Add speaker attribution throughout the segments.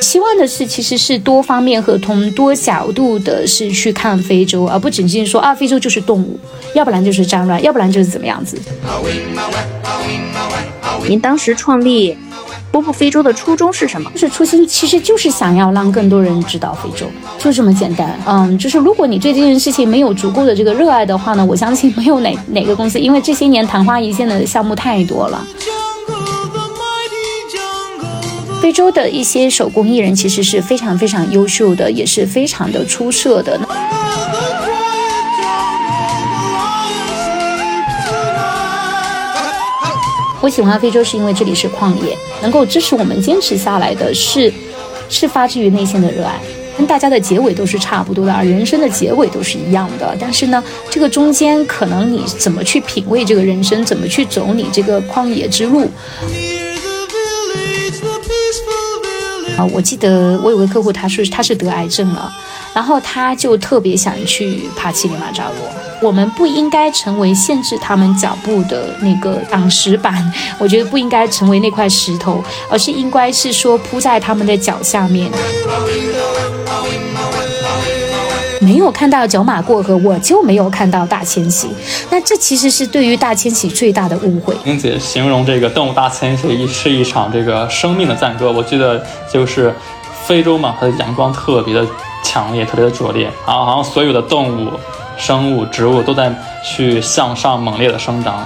Speaker 1: 希望的是，其实是多方面和从多角度的是去看非洲，而不仅仅说啊，非洲就是动物，要不然就是战乱，要不然就是怎么样子。
Speaker 2: 您当时创立波波非洲的初衷是什么？
Speaker 1: 就是初心其实就是想要让更多人知道非洲，就这么简单。嗯，就是如果你对这件事情没有足够的这个热爱的话呢，我相信没有哪哪个公司，因为这些年昙花一现的项目太多了。非洲的一些手工艺人其实是非常非常优秀的，也是非常的出色的。我喜欢非洲是因为这里是旷野，能够支持我们坚持下来的是，是发自于内心的热爱。跟大家的结尾都是差不多的，而人生的结尾都是一样的。但是呢，这个中间可能你怎么去品味这个人生，怎么去走你这个旷野之路。啊，我记得我有个客户，他是他是得癌症了，然后他就特别想去爬乞力马扎罗。我们不应该成为限制他们脚步的那个挡石板，我觉得不应该成为那块石头，而是应该是说铺在他们的脚下面。没有看到角马过河，我就没有看到大迁徙。那这其实是对于大迁徙最大的误会。
Speaker 3: 英姐形容这个动物大迁徙是一场这个生命的赞歌。我记得就是非洲嘛，它的阳光特别的强烈，特别的拙劣，然后好像所有的动物、生物、植物都在去向上猛烈的生长。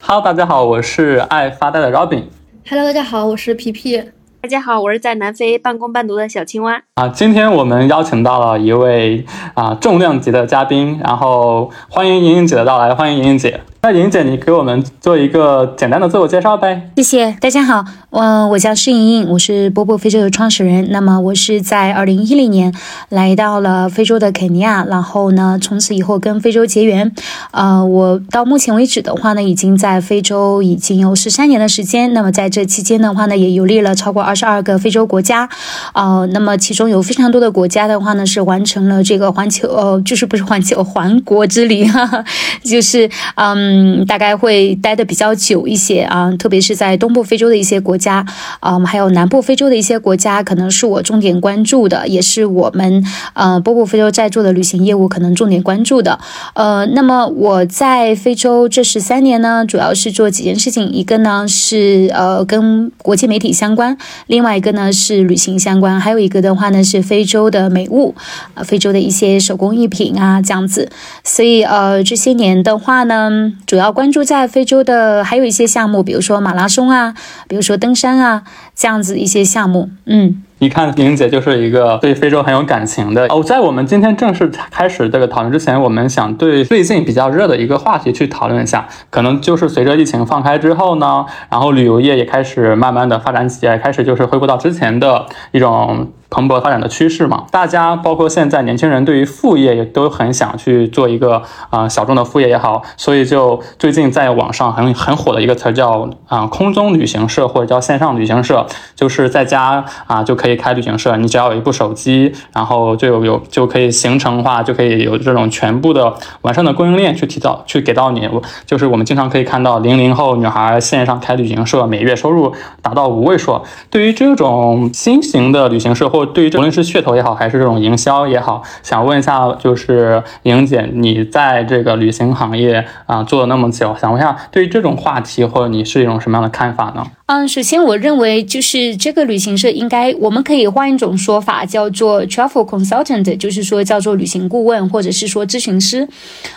Speaker 3: Hello，大家好，我是爱发呆的 Robin。
Speaker 4: Hello，大家好，我是皮皮。
Speaker 2: 大家好，我是在南非半工半读的小青蛙。
Speaker 3: 啊，今天我们邀请到了一位啊重量级的嘉宾，然后欢迎莹莹姐的到来，欢迎莹莹姐。那莹姐，你给我们做一个简单的自我介绍呗？
Speaker 1: 谢谢，大家好，我我叫施莹莹，我是波波非洲的创始人。那么我是在二零一零年来到了非洲的肯尼亚，然后呢，从此以后跟非洲结缘。呃，我到目前为止的话呢，已经在非洲已经有十三年的时间。那么在这期间的话呢，也游历了超过二十二个非洲国家。呃，那么其中有非常多的国家的话呢，是完成了这个环球，呃，就是不是环球环国之旅，哈哈，就是嗯。嗯，大概会待的比较久一些啊，特别是在东部非洲的一些国家，啊，还有南部非洲的一些国家，可能是我重点关注的，也是我们呃波波非洲在做的旅行业务可能重点关注的。呃，那么我在非洲这十三年呢，主要是做几件事情，一个呢是呃跟国际媒体相关，另外一个呢是旅行相关，还有一个的话呢是非洲的美物，啊，非洲的一些手工艺品啊这样子。所以呃这些年的话呢。主要关注在非洲的还有一些项目，比如说马拉松啊，比如说登山啊，这样子一些项目。嗯，
Speaker 3: 你看玲姐就是一个对非洲很有感情的。哦，在我们今天正式开始这个讨论之前，我们想对最近比较热的一个话题去讨论一下，可能就是随着疫情放开之后呢，然后旅游业也开始慢慢的发展起来，开始就是恢复到之前的一种。蓬勃发展的趋势嘛，大家包括现在年轻人对于副业也都很想去做一个啊小众的副业也好，所以就最近在网上很很火的一个词叫啊空中旅行社或者叫线上旅行社，就是在家啊就可以开旅行社，你只要有一部手机，然后就有有就可以行程化，就可以有这种全部的完善的供应链去提到去给到你，就是我们经常可以看到零零后女孩线上开旅行社，每月收入达到五位数。对于这种新型的旅行社或对于无论是噱头也好，还是这种营销也好，想问一下，就是莹姐，你在这个旅行行业啊做了那么久，想问一下，对于这种话题，或者你是一种什么样的看法呢？
Speaker 1: 嗯，首先我认为就是这个旅行社应该，我们可以换一种说法，叫做 travel consultant，就是说叫做旅行顾问，或者是说咨询师。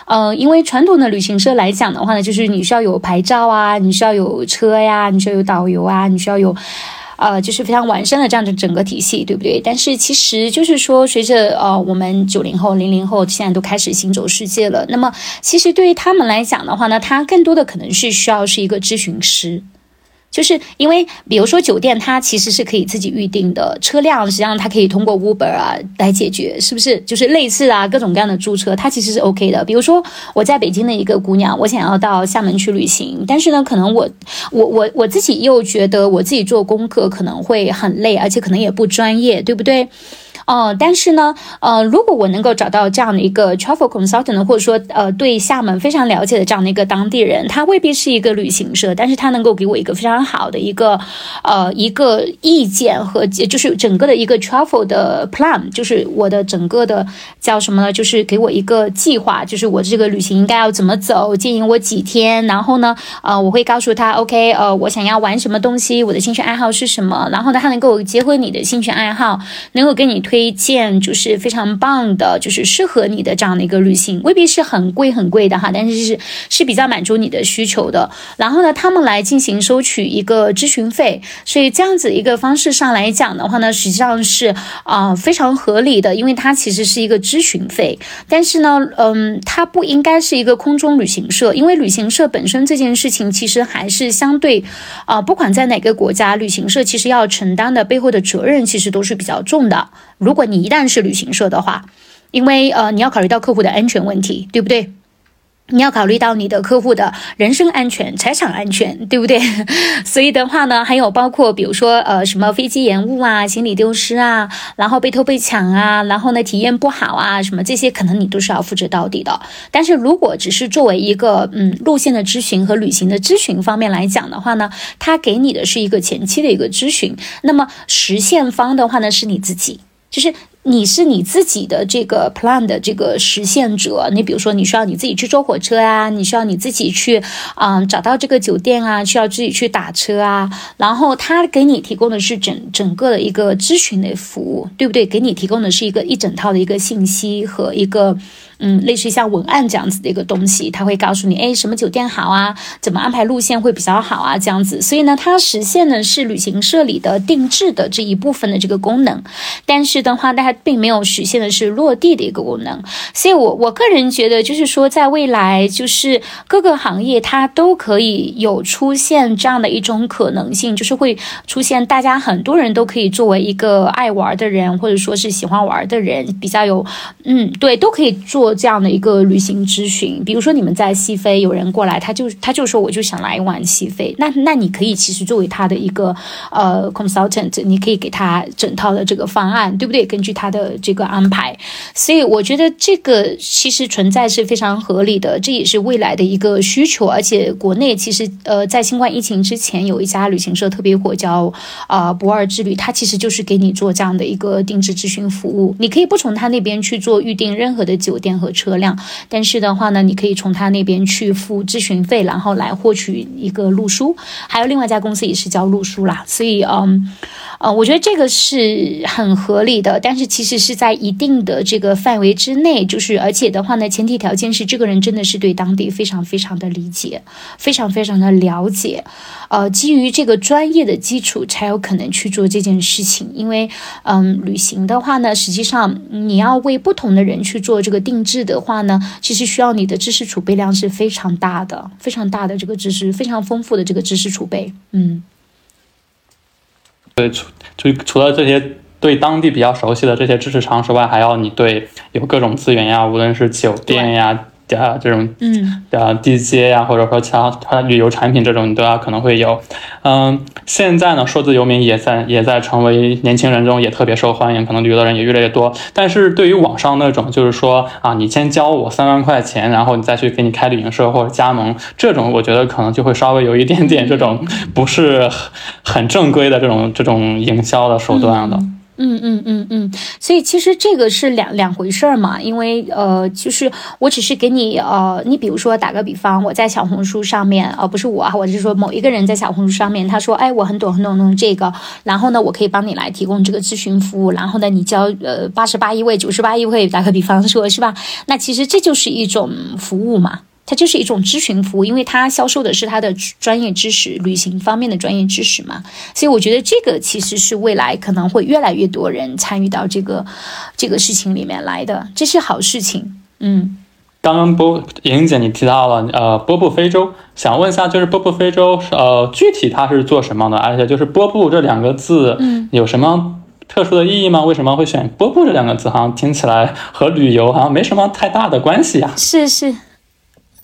Speaker 1: 呃，因为传统的旅行社来讲的话呢，就是你需要有牌照啊，你需要有车呀，你需要有导游啊，你需要有。呃，就是非常完善的这样的整个体系，对不对？但是其实就是说，随着呃我们九零后、零零后现在都开始行走世界了，那么其实对于他们来讲的话呢，他更多的可能是需要是一个咨询师。就是因为，比如说酒店，它其实是可以自己预定的；车辆实际上它可以通过 Uber 啊来解决，是不是？就是类似啊，各种各样的租车，它其实是 OK 的。比如说我在北京的一个姑娘，我想要到厦门去旅行，但是呢，可能我我我我自己又觉得我自己做功课可能会很累，而且可能也不专业，对不对？哦，但是呢，呃，如果我能够找到这样的一个 travel consultant，或者说呃对厦门非常了解的这样的一个当地人，他未必是一个旅行社，但是他能够给我一个非常好的一个呃一个意见和就是整个的一个 travel 的 plan，就是我的整个的叫什么呢？就是给我一个计划，就是我这个旅行应该要怎么走，建议我几天，然后呢，呃，我会告诉他，OK，呃，我想要玩什么东西，我的兴趣爱好是什么，然后呢，他能够结合你的兴趣爱好，能够给你。推推荐就是非常棒的，就是适合你的这样的一个旅行，未必是很贵很贵的哈，但是是是比较满足你的需求的。然后呢，他们来进行收取一个咨询费，所以这样子一个方式上来讲的话呢，实际上是啊非常合理的，因为它其实是一个咨询费。但是呢，嗯，它不应该是一个空中旅行社，因为旅行社本身这件事情其实还是相对啊，不管在哪个国家，旅行社其实要承担的背后的责任其实都是比较重的。如果你一旦是旅行社的话，因为呃你要考虑到客户的安全问题，对不对？你要考虑到你的客户的人身安全、财产安全，对不对？所以的话呢，还有包括比如说呃什么飞机延误啊、行李丢失啊、然后被偷被抢啊、然后呢体验不好啊，什么这些可能你都是要负责到底的。但是如果只是作为一个嗯路线的咨询和旅行的咨询方面来讲的话呢，他给你的是一个前期的一个咨询，那么实现方的话呢是你自己。就是你是你自己的这个 plan 的这个实现者，你比如说你需要你自己去坐火车啊，你需要你自己去啊找到这个酒店啊，需要自己去打车啊，然后他给你提供的是整整个的一个咨询的服务，对不对？给你提供的是一个一整套的一个信息和一个。嗯，类似于像文案这样子的一个东西，他会告诉你，哎，什么酒店好啊，怎么安排路线会比较好啊，这样子。所以呢，它实现的是旅行社里的定制的这一部分的这个功能，但是的话，它并没有实现的是落地的一个功能。所以，我我个人觉得，就是说，在未来，就是各个行业它都可以有出现这样的一种可能性，就是会出现大家很多人都可以作为一个爱玩的人，或者说是喜欢玩的人，比较有，嗯，对，都可以做。这样的一个旅行咨询，比如说你们在西非，有人过来，他就他就说我就想来玩西非，那那你可以其实作为他的一个呃 consultant，你可以给他整套的这个方案，对不对？根据他的这个安排，所以我觉得这个其实存在是非常合理的，这也是未来的一个需求。而且国内其实呃在新冠疫情之前，有一家旅行社特别火，叫啊不二之旅，它其实就是给你做这样的一个定制咨询服务，你可以不从他那边去做预定任何的酒店。和车辆，但是的话呢，你可以从他那边去付咨询费，然后来获取一个路书。还有另外一家公司也是交路书啦，所以嗯，呃，我觉得这个是很合理的。但是其实是在一定的这个范围之内，就是而且的话呢，前提条件是这个人真的是对当地非常非常的理解，非常非常的了解。呃，基于这个专业的基础，才有可能去做这件事情。因为嗯，旅行的话呢，实际上你要为不同的人去做这个定制。的话呢，其实需要你的知识储备量是非常大的，非常大的这个知识，非常丰富的这个知识储备。嗯，
Speaker 3: 对，除就除了这些对当地比较熟悉的这些知识常识外，还要你对有各种资源呀，无论是酒店呀。啊，这种嗯，啊，地接呀，或者说其他它旅游产品这种，你都要可能会有。嗯，现在呢，数字游民也在也在成为年轻人中也特别受欢迎，可能旅游的人也越来越多。但是对于网上那种，就是说啊，你先交我三万块钱，然后你再去给你开旅行社或者加盟，这种我觉得可能就会稍微有一点点这种不是很正规的这种这种营销的手段了。
Speaker 1: 嗯嗯嗯嗯嗯，所以其实这个是两两回事儿嘛，因为呃，就是我只是给你呃，你比如说打个比方，我在小红书上面，呃，不是我啊，我是说某一个人在小红书上面，他说，哎，我很懂很懂懂这个，然后呢，我可以帮你来提供这个咨询服务，然后呢，你交呃八十八一位，九十八一位，打个比方说，是吧？那其实这就是一种服务嘛。它就是一种咨询服务，因为它销售的是它的专业知识，旅行方面的专业知识嘛，所以我觉得这个其实是未来可能会越来越多人参与到这个这个事情里面来的，这是好事情，嗯。
Speaker 3: 刚刚波莹姐你提到了呃波布非洲，想问一下，就是波布非洲呃具体它是做什么的？而且就是波布这两个字，
Speaker 1: 嗯，
Speaker 3: 有什么特殊的意义吗？为什么会选波布这两个字？好像听起来和旅游好像没什么太大的关系呀。
Speaker 1: 是是。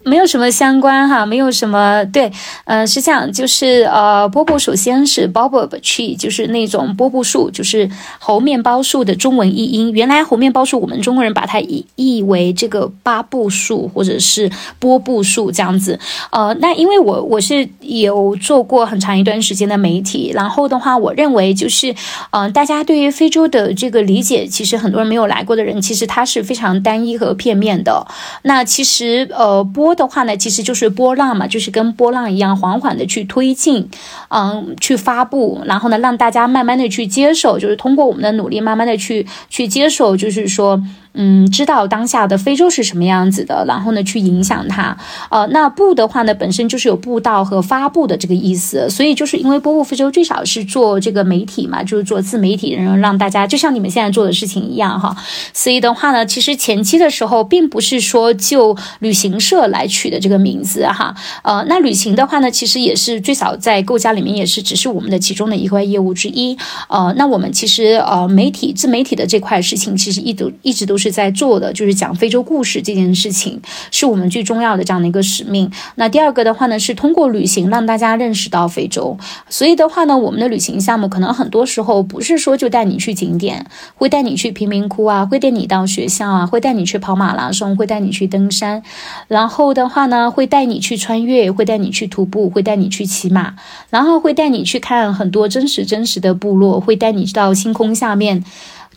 Speaker 1: 没有什么相关哈，没有什么对，呃，是这样，就是呃，波布首先是 bobo tree，就是那种波布树，就是猴面包树的中文译音。原来猴面包树，我们中国人把它译译为这个八布树或者是波布树这样子。呃，那因为我我是有做过很长一段时间的媒体，然后的话，我认为就是，嗯，大家对于非洲的这个理解，其实很多人没有来过的人，其实它是非常单一和片面的。那其实呃波。的话呢，其实就是波浪嘛，就是跟波浪一样，缓缓的去推进，嗯，去发布，然后呢，让大家慢慢的去接受，就是通过我们的努力，慢慢的去去接受，就是说。嗯，知道当下的非洲是什么样子的，然后呢，去影响它。呃，那布的话呢，本身就是有布道和发布的这个意思，所以就是因为波布非洲最少是做这个媒体嘛，就是做自媒体，然后让大家就像你们现在做的事情一样哈。所以的话呢，其实前期的时候并不是说就旅行社来取的这个名字哈。呃，那旅行的话呢，其实也是最早在构架里面也是只是我们的其中的一块业务之一。呃，那我们其实呃媒体自媒体的这块事情，其实一直一直都是。在做的就是讲非洲故事这件事情，是我们最重要的这样的一个使命。那第二个的话呢，是通过旅行让大家认识到非洲。所以的话呢，我们的旅行项目可能很多时候不是说就带你去景点，会带你去贫民窟啊，会带你到学校啊，会带你去跑马拉松，会带你去登山。然后的话呢，会带你去穿越，会带你去徒步，会带你去骑马，然后会带你去看很多真实真实的部落，会带你到星空下面。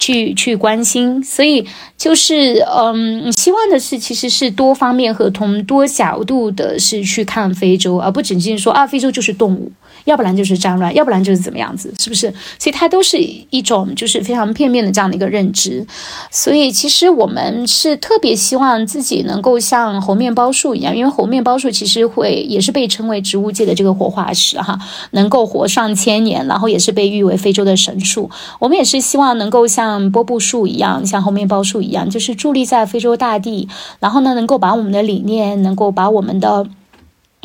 Speaker 1: 去去关心，所以就是嗯，希望的是其实是多方面和从多角度的是去看非洲，而不仅仅说啊，非洲就是动物。要不然就是战乱，要不然就是怎么样子，是不是？所以它都是一种就是非常片面的这样的一个认知。所以其实我们是特别希望自己能够像猴面包树一样，因为猴面包树其实会也是被称为植物界的这个活化石哈，能够活上千年，然后也是被誉为非洲的神树。我们也是希望能够像波布树一样，像猴面包树一样，就是伫立在非洲大地，然后呢，能够把我们的理念，能够把我们的。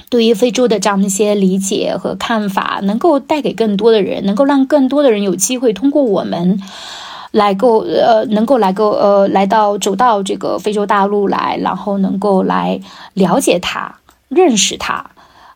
Speaker 1: 对于非洲的这样的一些理解和看法，能够带给更多的人，能够让更多的人有机会通过我们来够呃，能够来够呃，来到走到这个非洲大陆来，然后能够来了解它、认识它。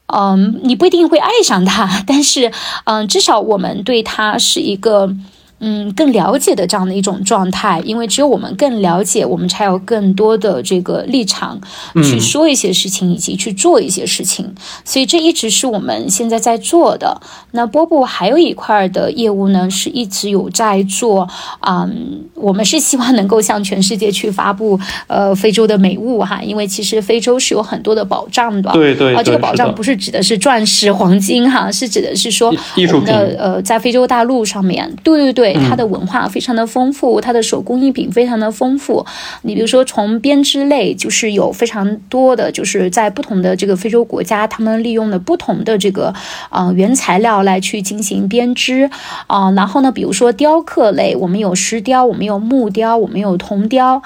Speaker 1: 嗯，你不一定会爱上它，但是嗯，至少我们对它是一个。嗯，更了解的这样的一种状态，因为只有我们更了解，我们才有更多的这个立场去说一些事情，以及去做一些事情。所以这一直是我们现在在做的。那波波还有一块的业务呢，是一直有在做。嗯，我们是希望能够向全世界去发布呃非洲的美物哈，因为其实非洲是有很多的宝藏的。
Speaker 3: 对对，啊，
Speaker 1: 这个宝藏不是指的是钻石、黄金哈，是指的是说
Speaker 3: 我
Speaker 1: 们的呃在非洲大陆上面，对对对。它的文化非常的丰富，它的手工艺品非常的丰富。你比如说，从编织类，就是有非常多的，就是在不同的这个非洲国家，他们利用了不同的这个啊原材料来去进行编织啊。然后呢，比如说雕刻类，我们有石雕，我们有木雕，我们有铜雕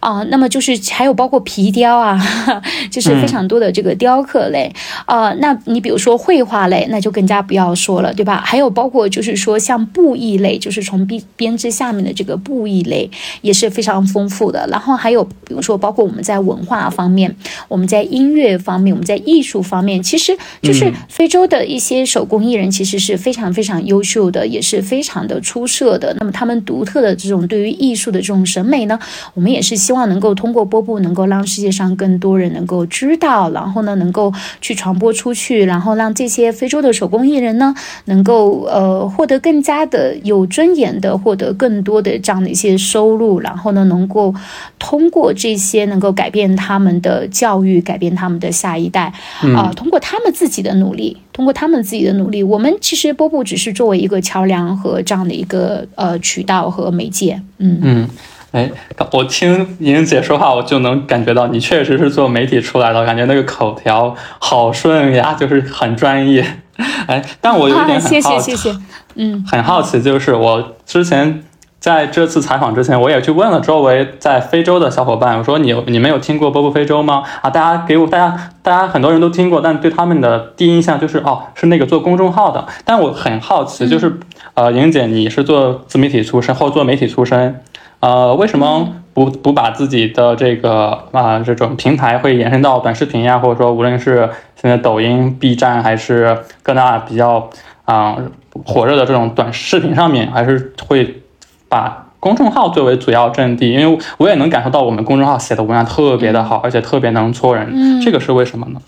Speaker 1: 啊。那么就是还有包括皮雕啊，就是非常多的这个雕刻类啊。那你比如说绘画类，那就更加不要说了，对吧？还有包括就是说像布艺类，就是从编编织下面的这个布艺类也是非常丰富的，然后还有比如说包括我们在文化方面，我们在音乐方面，我们在艺术方面，其实就是非洲的一些手工艺人其实是非常非常优秀的，也是非常的出色的。那么他们独特的这种对于艺术的这种审美呢，我们也是希望能够通过波布能够让世界上更多人能够知道，然后呢能够去传播出去，然后让这些非洲的手工艺人呢能够呃获得更加的有尊严。的获得更多的这样的一些收入，然后呢，能够通过这些能够改变他们的教育，改变他们的下一代啊，通过他们自己的努力，通过他们自己的努力，我们其实波布只是作为一个桥梁和这样的一个呃渠道和媒介。嗯
Speaker 3: 嗯，哎，我听莹姐说话，我就能感觉到你确实是做媒体出来的，感觉那个口条好顺呀，就是很专业。哎，但我有一点很
Speaker 1: 好奇，谢谢谢谢。嗯，
Speaker 3: 很好奇，就是我之前。在这次采访之前，我也去问了周围在非洲的小伙伴，我说你你们有听过波波非洲吗？啊，大家给我大家大家很多人都听过，但对他们的第一印象就是哦，是那个做公众号的。但我很好奇，就是呃，莹姐你是做自媒体出身或做媒体出身，呃，为什么不不把自己的这个啊这种平台会延伸到短视频呀，或者说无论是现在抖音、B 站还是各大比较啊火热的这种短视频上面，还是会。把公众号作为主要阵地，因为我也能感受到我们公众号写的文案特别的好，而且特别能戳人，这个是为什么呢？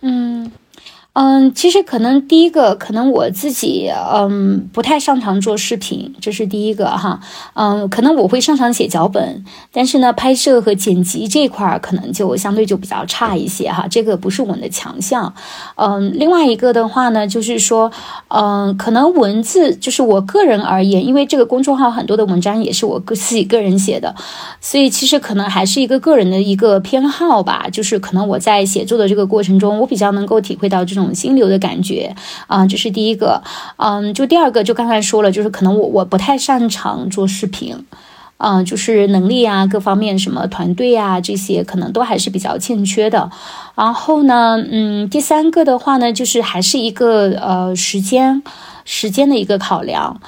Speaker 1: 嗯。嗯，其实可能第一个，可能我自己嗯不太擅长做视频，这是第一个哈。嗯，可能我会擅长写脚本，但是呢，拍摄和剪辑这块儿可能就相对就比较差一些哈，这个不是我们的强项。嗯，另外一个的话呢，就是说，嗯，可能文字就是我个人而言，因为这个公众号很多的文章也是我个自己个人写的，所以其实可能还是一个个人的一个偏好吧。就是可能我在写作的这个过程中，我比较能够体会到这种。心流的感觉啊，这是第一个。嗯，就第二个，就刚才说了，就是可能我我不太擅长做视频，嗯，就是能力啊，各方面什么团队啊这些，可能都还是比较欠缺的。然后呢，嗯，第三个的话呢，就是还是一个呃时间时间的一个考量。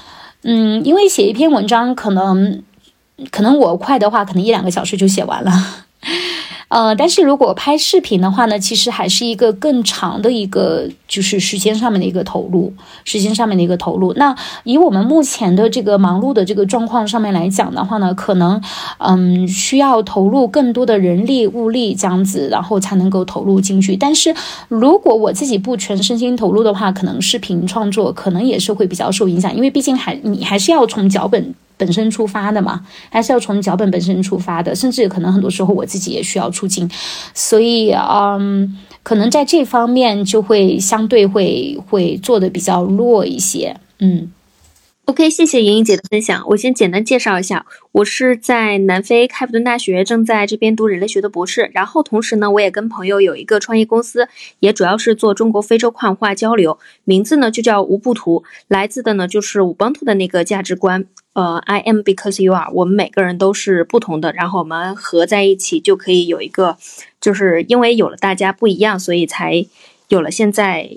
Speaker 1: 嗯，因为写一篇文章，可能可能我快的话，可能一两个小时就写完了。呃，但是如果拍视频的话呢，其实还是一个更长的一个，就是时间上面的一个投入，时间上面的一个投入。那以我们目前的这个忙碌的这个状况上面来讲的话呢，可能，嗯，需要投入更多的人力物力这样子，然后才能够投入进去。但是如果我自己不全身心投入的话，可能视频创作可能也是会比较受影响，因为毕竟还你还是要从脚本。本身出发的嘛，还是要从脚本本身出发的，甚至可能很多时候我自己也需要出镜，所以嗯，可能在这方面就会相对会会做的比较弱一些，嗯。
Speaker 2: OK，谢谢莹莹姐的分享。我先简单介绍一下，我是在南非开普敦大学，正在这边读人类学的博士。然后同时呢，我也跟朋友有一个创业公司，也主要是做中国非洲跨文化交流，名字呢就叫无布图，来自的呢就是五邦图的那个价值观。呃，I am because you are，我们每个人都是不同的，然后我们合在一起就可以有一个，就是因为有了大家不一样，所以才有了现在。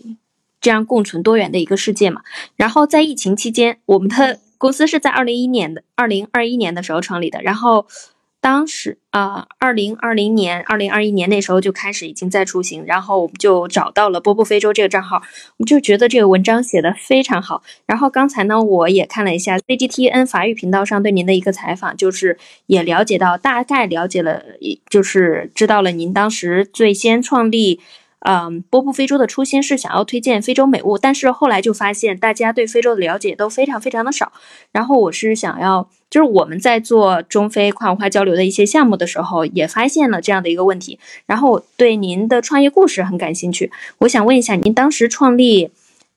Speaker 2: 这样共存多元的一个世界嘛。然后在疫情期间，我们的公司是在二零一年的二零二一年的时候创立的。然后当时啊，二零二零年、二零二一年那时候就开始已经在出行。然后我们就找到了波波非洲这个账号，我们就觉得这个文章写的非常好。然后刚才呢，我也看了一下 CGTN 法语频道上对您的一个采访，就是也了解到大概了解了，就是知道了您当时最先创立。嗯，波布非洲的初心是想要推荐非洲美物，但是后来就发现大家对非洲的了解都非常非常的少。然后我是想要，就是我们在做中非跨文化交流的一些项目的时候，也发现了这样的一个问题。然后对您的创业故事很感兴趣，我想问一下，您当时创立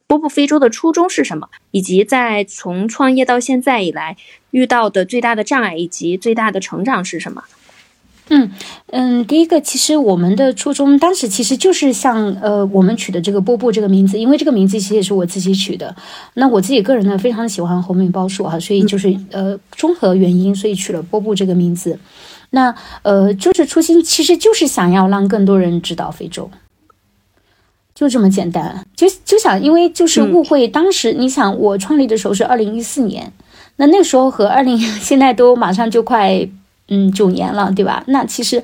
Speaker 2: 波布非洲的初衷是什么？以及在从创业到现在以来遇到的最大的障碍以及最大的成长是什么？
Speaker 1: 嗯嗯，第一个，其实我们的初衷当时其实就是像呃，我们取的这个波波这个名字，因为这个名字其实也是我自己取的。那我自己个人呢，非常喜欢红面包树哈，所以就是呃，综合原因，所以取了波波这个名字。那呃，就是初心其实就是想要让更多人知道非洲，就这么简单。就就想，因为就是误会，当时你想我创立的时候是二零一四年，那那时候和二零现在都马上就快。嗯，九年了，对吧？那其实，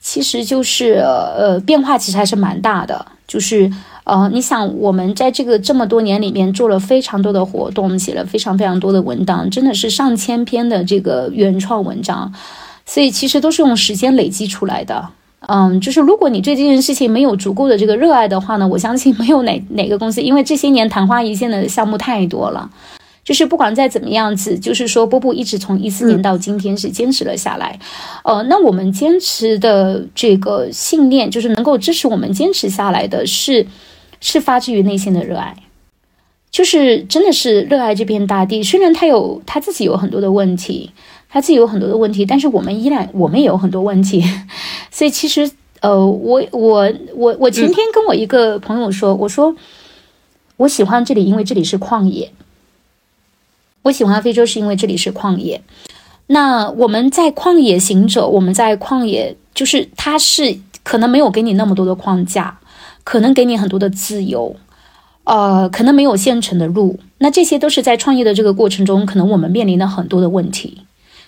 Speaker 1: 其实就是呃，变化其实还是蛮大的。就是呃，你想，我们在这个这么多年里面做了非常多的活动，写了非常非常多的文档，真的是上千篇的这个原创文章，所以其实都是用时间累积出来的。嗯，就是如果你对这件事情没有足够的这个热爱的话呢，我相信没有哪哪个公司，因为这些年昙花一现的项目太多了。就是不管再怎么样子，就是说波波一直从一四年到今天是坚持了下来，呃，那我们坚持的这个信念，就是能够支持我们坚持下来的是，是发自于内心的热爱，就是真的是热爱这片大地。虽然他有他自己有很多的问题，他自己有很多的问题，但是我们依然我们也有很多问题，所以其实呃，我我我我前天跟我一个朋友说，我说我喜欢这里，因为这里是旷野。我喜欢非洲是因为这里是旷野。那我们在旷野行走，我们在旷野，就是它是可能没有给你那么多的框架，可能给你很多的自由，呃，可能没有现成的路。那这些都是在创业的这个过程中，可能我们面临的很多的问题。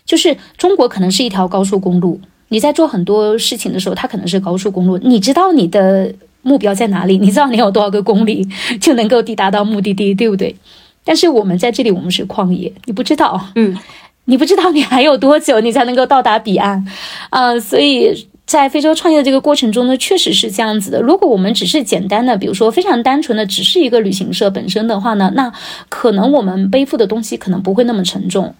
Speaker 1: 就是中国可能是一条高速公路，你在做很多事情的时候，它可能是高速公路，你知道你的目标在哪里，你知道你有多少个公里就能够抵达到目的地，对不对？但是我们在这里，我们是旷野，你不知道，
Speaker 2: 嗯。
Speaker 1: 你不知道你还有多久你才能够到达彼岸，啊，所以在非洲创业的这个过程中呢，确实是这样子的。如果我们只是简单的，比如说非常单纯的，只是一个旅行社本身的话呢，那可能我们背负的东西可能不会那么沉重。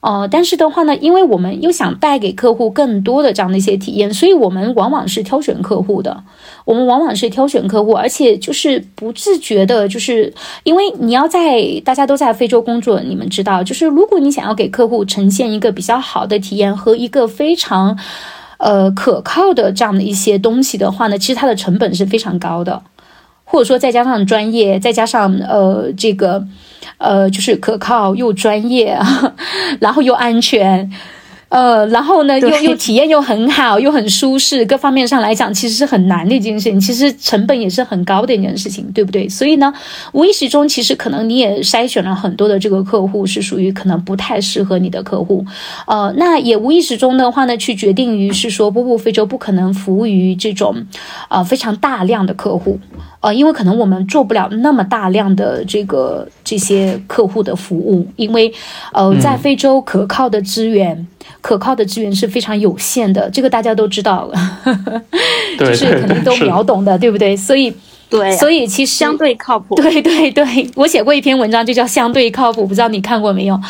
Speaker 1: 哦，但是的话呢，因为我们又想带给客户更多的这样的一些体验，所以我们往往是挑选客户的。我们往往是挑选客户，而且就是不自觉的，就是因为你要在大家都在非洲工作，你们知道，就是如果你想要给客户呈现一个比较好的体验和一个非常呃可靠的这样的一些东西的话呢，其实它的成本是非常高的，或者说再加上专业，再加上呃这个。呃，就是可靠又专业，然后又安全。呃，然后呢，又又体验又很好，又很舒适，各方面上来讲，其实是很难的一件事情，其实成本也是很高的一件事情，对不对？所以呢，无意识中，其实可能你也筛选了很多的这个客户，是属于可能不太适合你的客户。呃，那也无意识中的话呢，去决定于是说，波波非洲不可能服务于这种，呃，非常大量的客户，呃，因为可能我们做不了那么大量的这个这些客户的服务，因为，呃，在非洲可靠的资源。可靠的资源是非常有限的，这个大家都知道，就是可能都秒懂的，对不对？所以，
Speaker 2: 对，
Speaker 1: 所以其实
Speaker 2: 相对靠谱。
Speaker 1: 对对对，我写过一篇文章，就叫相对靠谱，不知道你看过没有？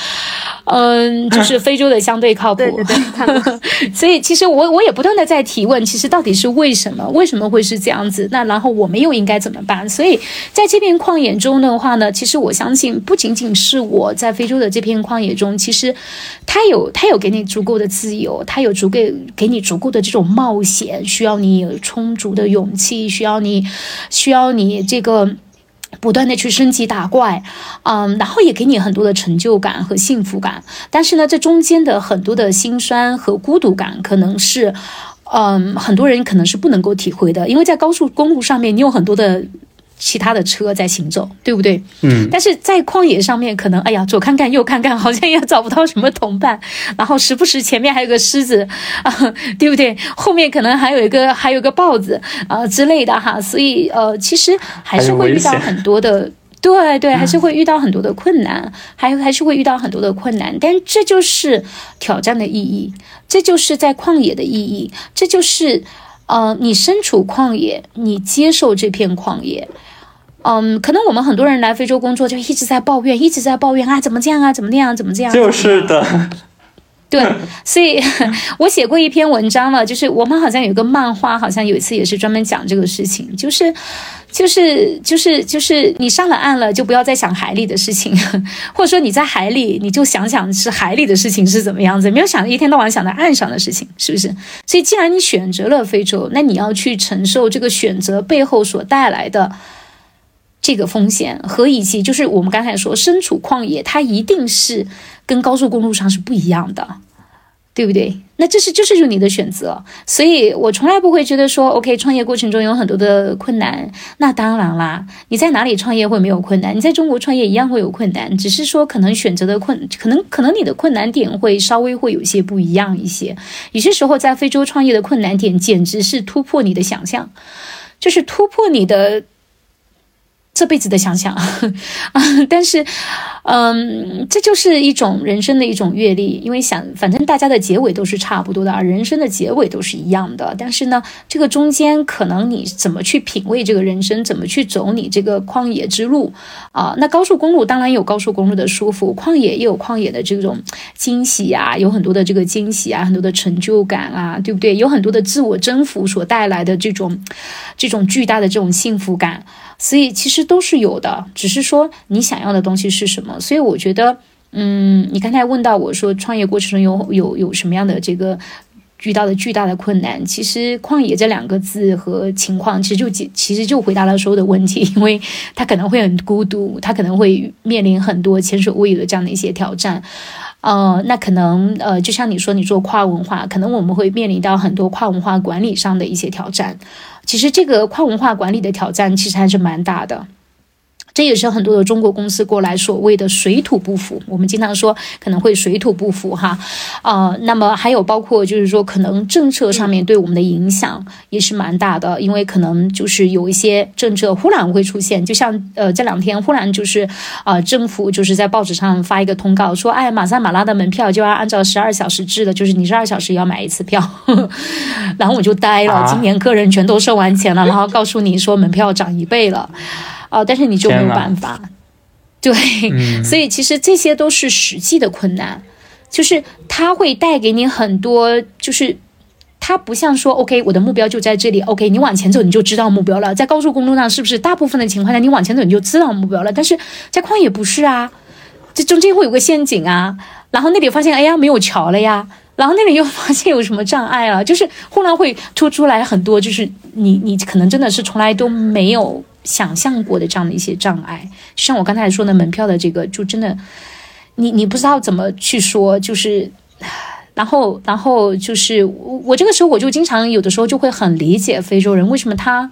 Speaker 1: 嗯，就是非洲的相对靠谱。
Speaker 2: 对对对，
Speaker 1: 所以其实我我也不断的在提问，其实到底是为什么？为什么会是这样子？那然后我们又应该怎么办？所以在这片旷野中的话呢，其实我相信不仅仅是我在非洲的这片旷野中，其实他有他有给你足够的自由，他有足够给你足够的这种冒险，需要你有充足的勇气，需要你需需要你这个。不断的去升级打怪，嗯，然后也给你很多的成就感和幸福感。但是呢，这中间的很多的辛酸和孤独感，可能是，嗯，很多人可能是不能够体会的，因为在高速公路上面，你有很多的。其他的车在行走，对不对？
Speaker 3: 嗯。
Speaker 1: 但是在旷野上面，可能哎呀，左看看右看看，好像也找不到什么同伴。然后时不时前面还有个狮子啊，对不对？后面可能还有一个还有个豹子啊之类的哈。所以呃，其实还是会遇到很多的，对对，还是会遇到很多的困难，还还是会遇到很多的困难。但这就是挑战的意义，这就是在旷野的意义，这就是呃，你身处旷野，你接受这片旷野。嗯，可能我们很多人来非洲工作，就一直在抱怨，一直在抱怨啊，怎么这样啊，怎么那样，怎么这样？
Speaker 3: 就是的，
Speaker 1: 对，所以我写过一篇文章了，就是我们好像有个漫画，好像有一次也是专门讲这个事情，就是，就是，就是，就是你上了岸了，就不要再想海里的事情，或者说你在海里，你就想想是海里的事情是怎么样子，没有想一天到晚想到岸上的事情，是不是？所以既然你选择了非洲，那你要去承受这个选择背后所带来的。这个风险和以及就是我们刚才说身处旷野，它一定是跟高速公路上是不一样的，对不对？那这是就是你的选择，所以我从来不会觉得说，OK，创业过程中有很多的困难。那当然啦，你在哪里创业会没有困难？你在中国创业一样会有困难，只是说可能选择的困，可能可能你的困难点会稍微会有些不一样一些。有些时候在非洲创业的困难点简直是突破你的想象，就是突破你的。这辈子的想想，但是，嗯，这就是一种人生的一种阅历。因为想，反正大家的结尾都是差不多的，啊人生的结尾都是一样的。但是呢，这个中间可能你怎么去品味这个人生，怎么去走你这个旷野之路啊？那高速公路当然有高速公路的舒服，旷野也有旷野的这种惊喜啊，有很多的这个惊喜啊，很多的成就感啊，对不对？有很多的自我征服所带来的这种这种巨大的这种幸福感。所以其实都是有的，只是说你想要的东西是什么。所以我觉得，嗯，你刚才问到我说创业过程中有有有什么样的这个遇到的巨大的困难，其实旷野这两个字和情况，其实就解其实就回答了所有的问题，因为他可能会很孤独，他可能会面临很多前所未有的这样的一些挑战。呃，那可能呃，就像你说，你做跨文化，可能我们会面临到很多跨文化管理上的一些挑战。其实这个跨文化管理的挑战，其实还是蛮大的。这也是很多的中国公司过来所谓的水土不服。我们经常说可能会水土不服哈，啊，那么还有包括就是说可能政策上面对我们的影响也是蛮大的，因为可能就是有一些政策忽然会出现，就像呃这两天忽然就是啊政府就是在报纸上发一个通告说，哎马萨马拉的门票就要按照十二小时制的，就是你十二小时要买一次票，然后我就呆了，今年客人全都收完钱了，然后告诉你说门票涨一倍了。哦，但是你就没有办法，对，所以其实这些都是实际的困难，就是它会带给你很多，就是它不像说，OK，我的目标就在这里，OK，你往前走你就知道目标了，在高速公路上是不是大部分的情况下你往前走你就知道目标了？但是在旷野不是啊，这中间会有个陷阱啊，然后那里发现哎呀没有桥了呀，然后那里又 发现有什么障碍了，就是忽然会突出来很多，就是你你可能真的是从来都没有。想象过的这样的一些障碍，像我刚才说的门票的这个，就真的，你你不知道怎么去说，就是，然后然后就是我我这个时候我就经常有的时候就会很理解非洲人为什么他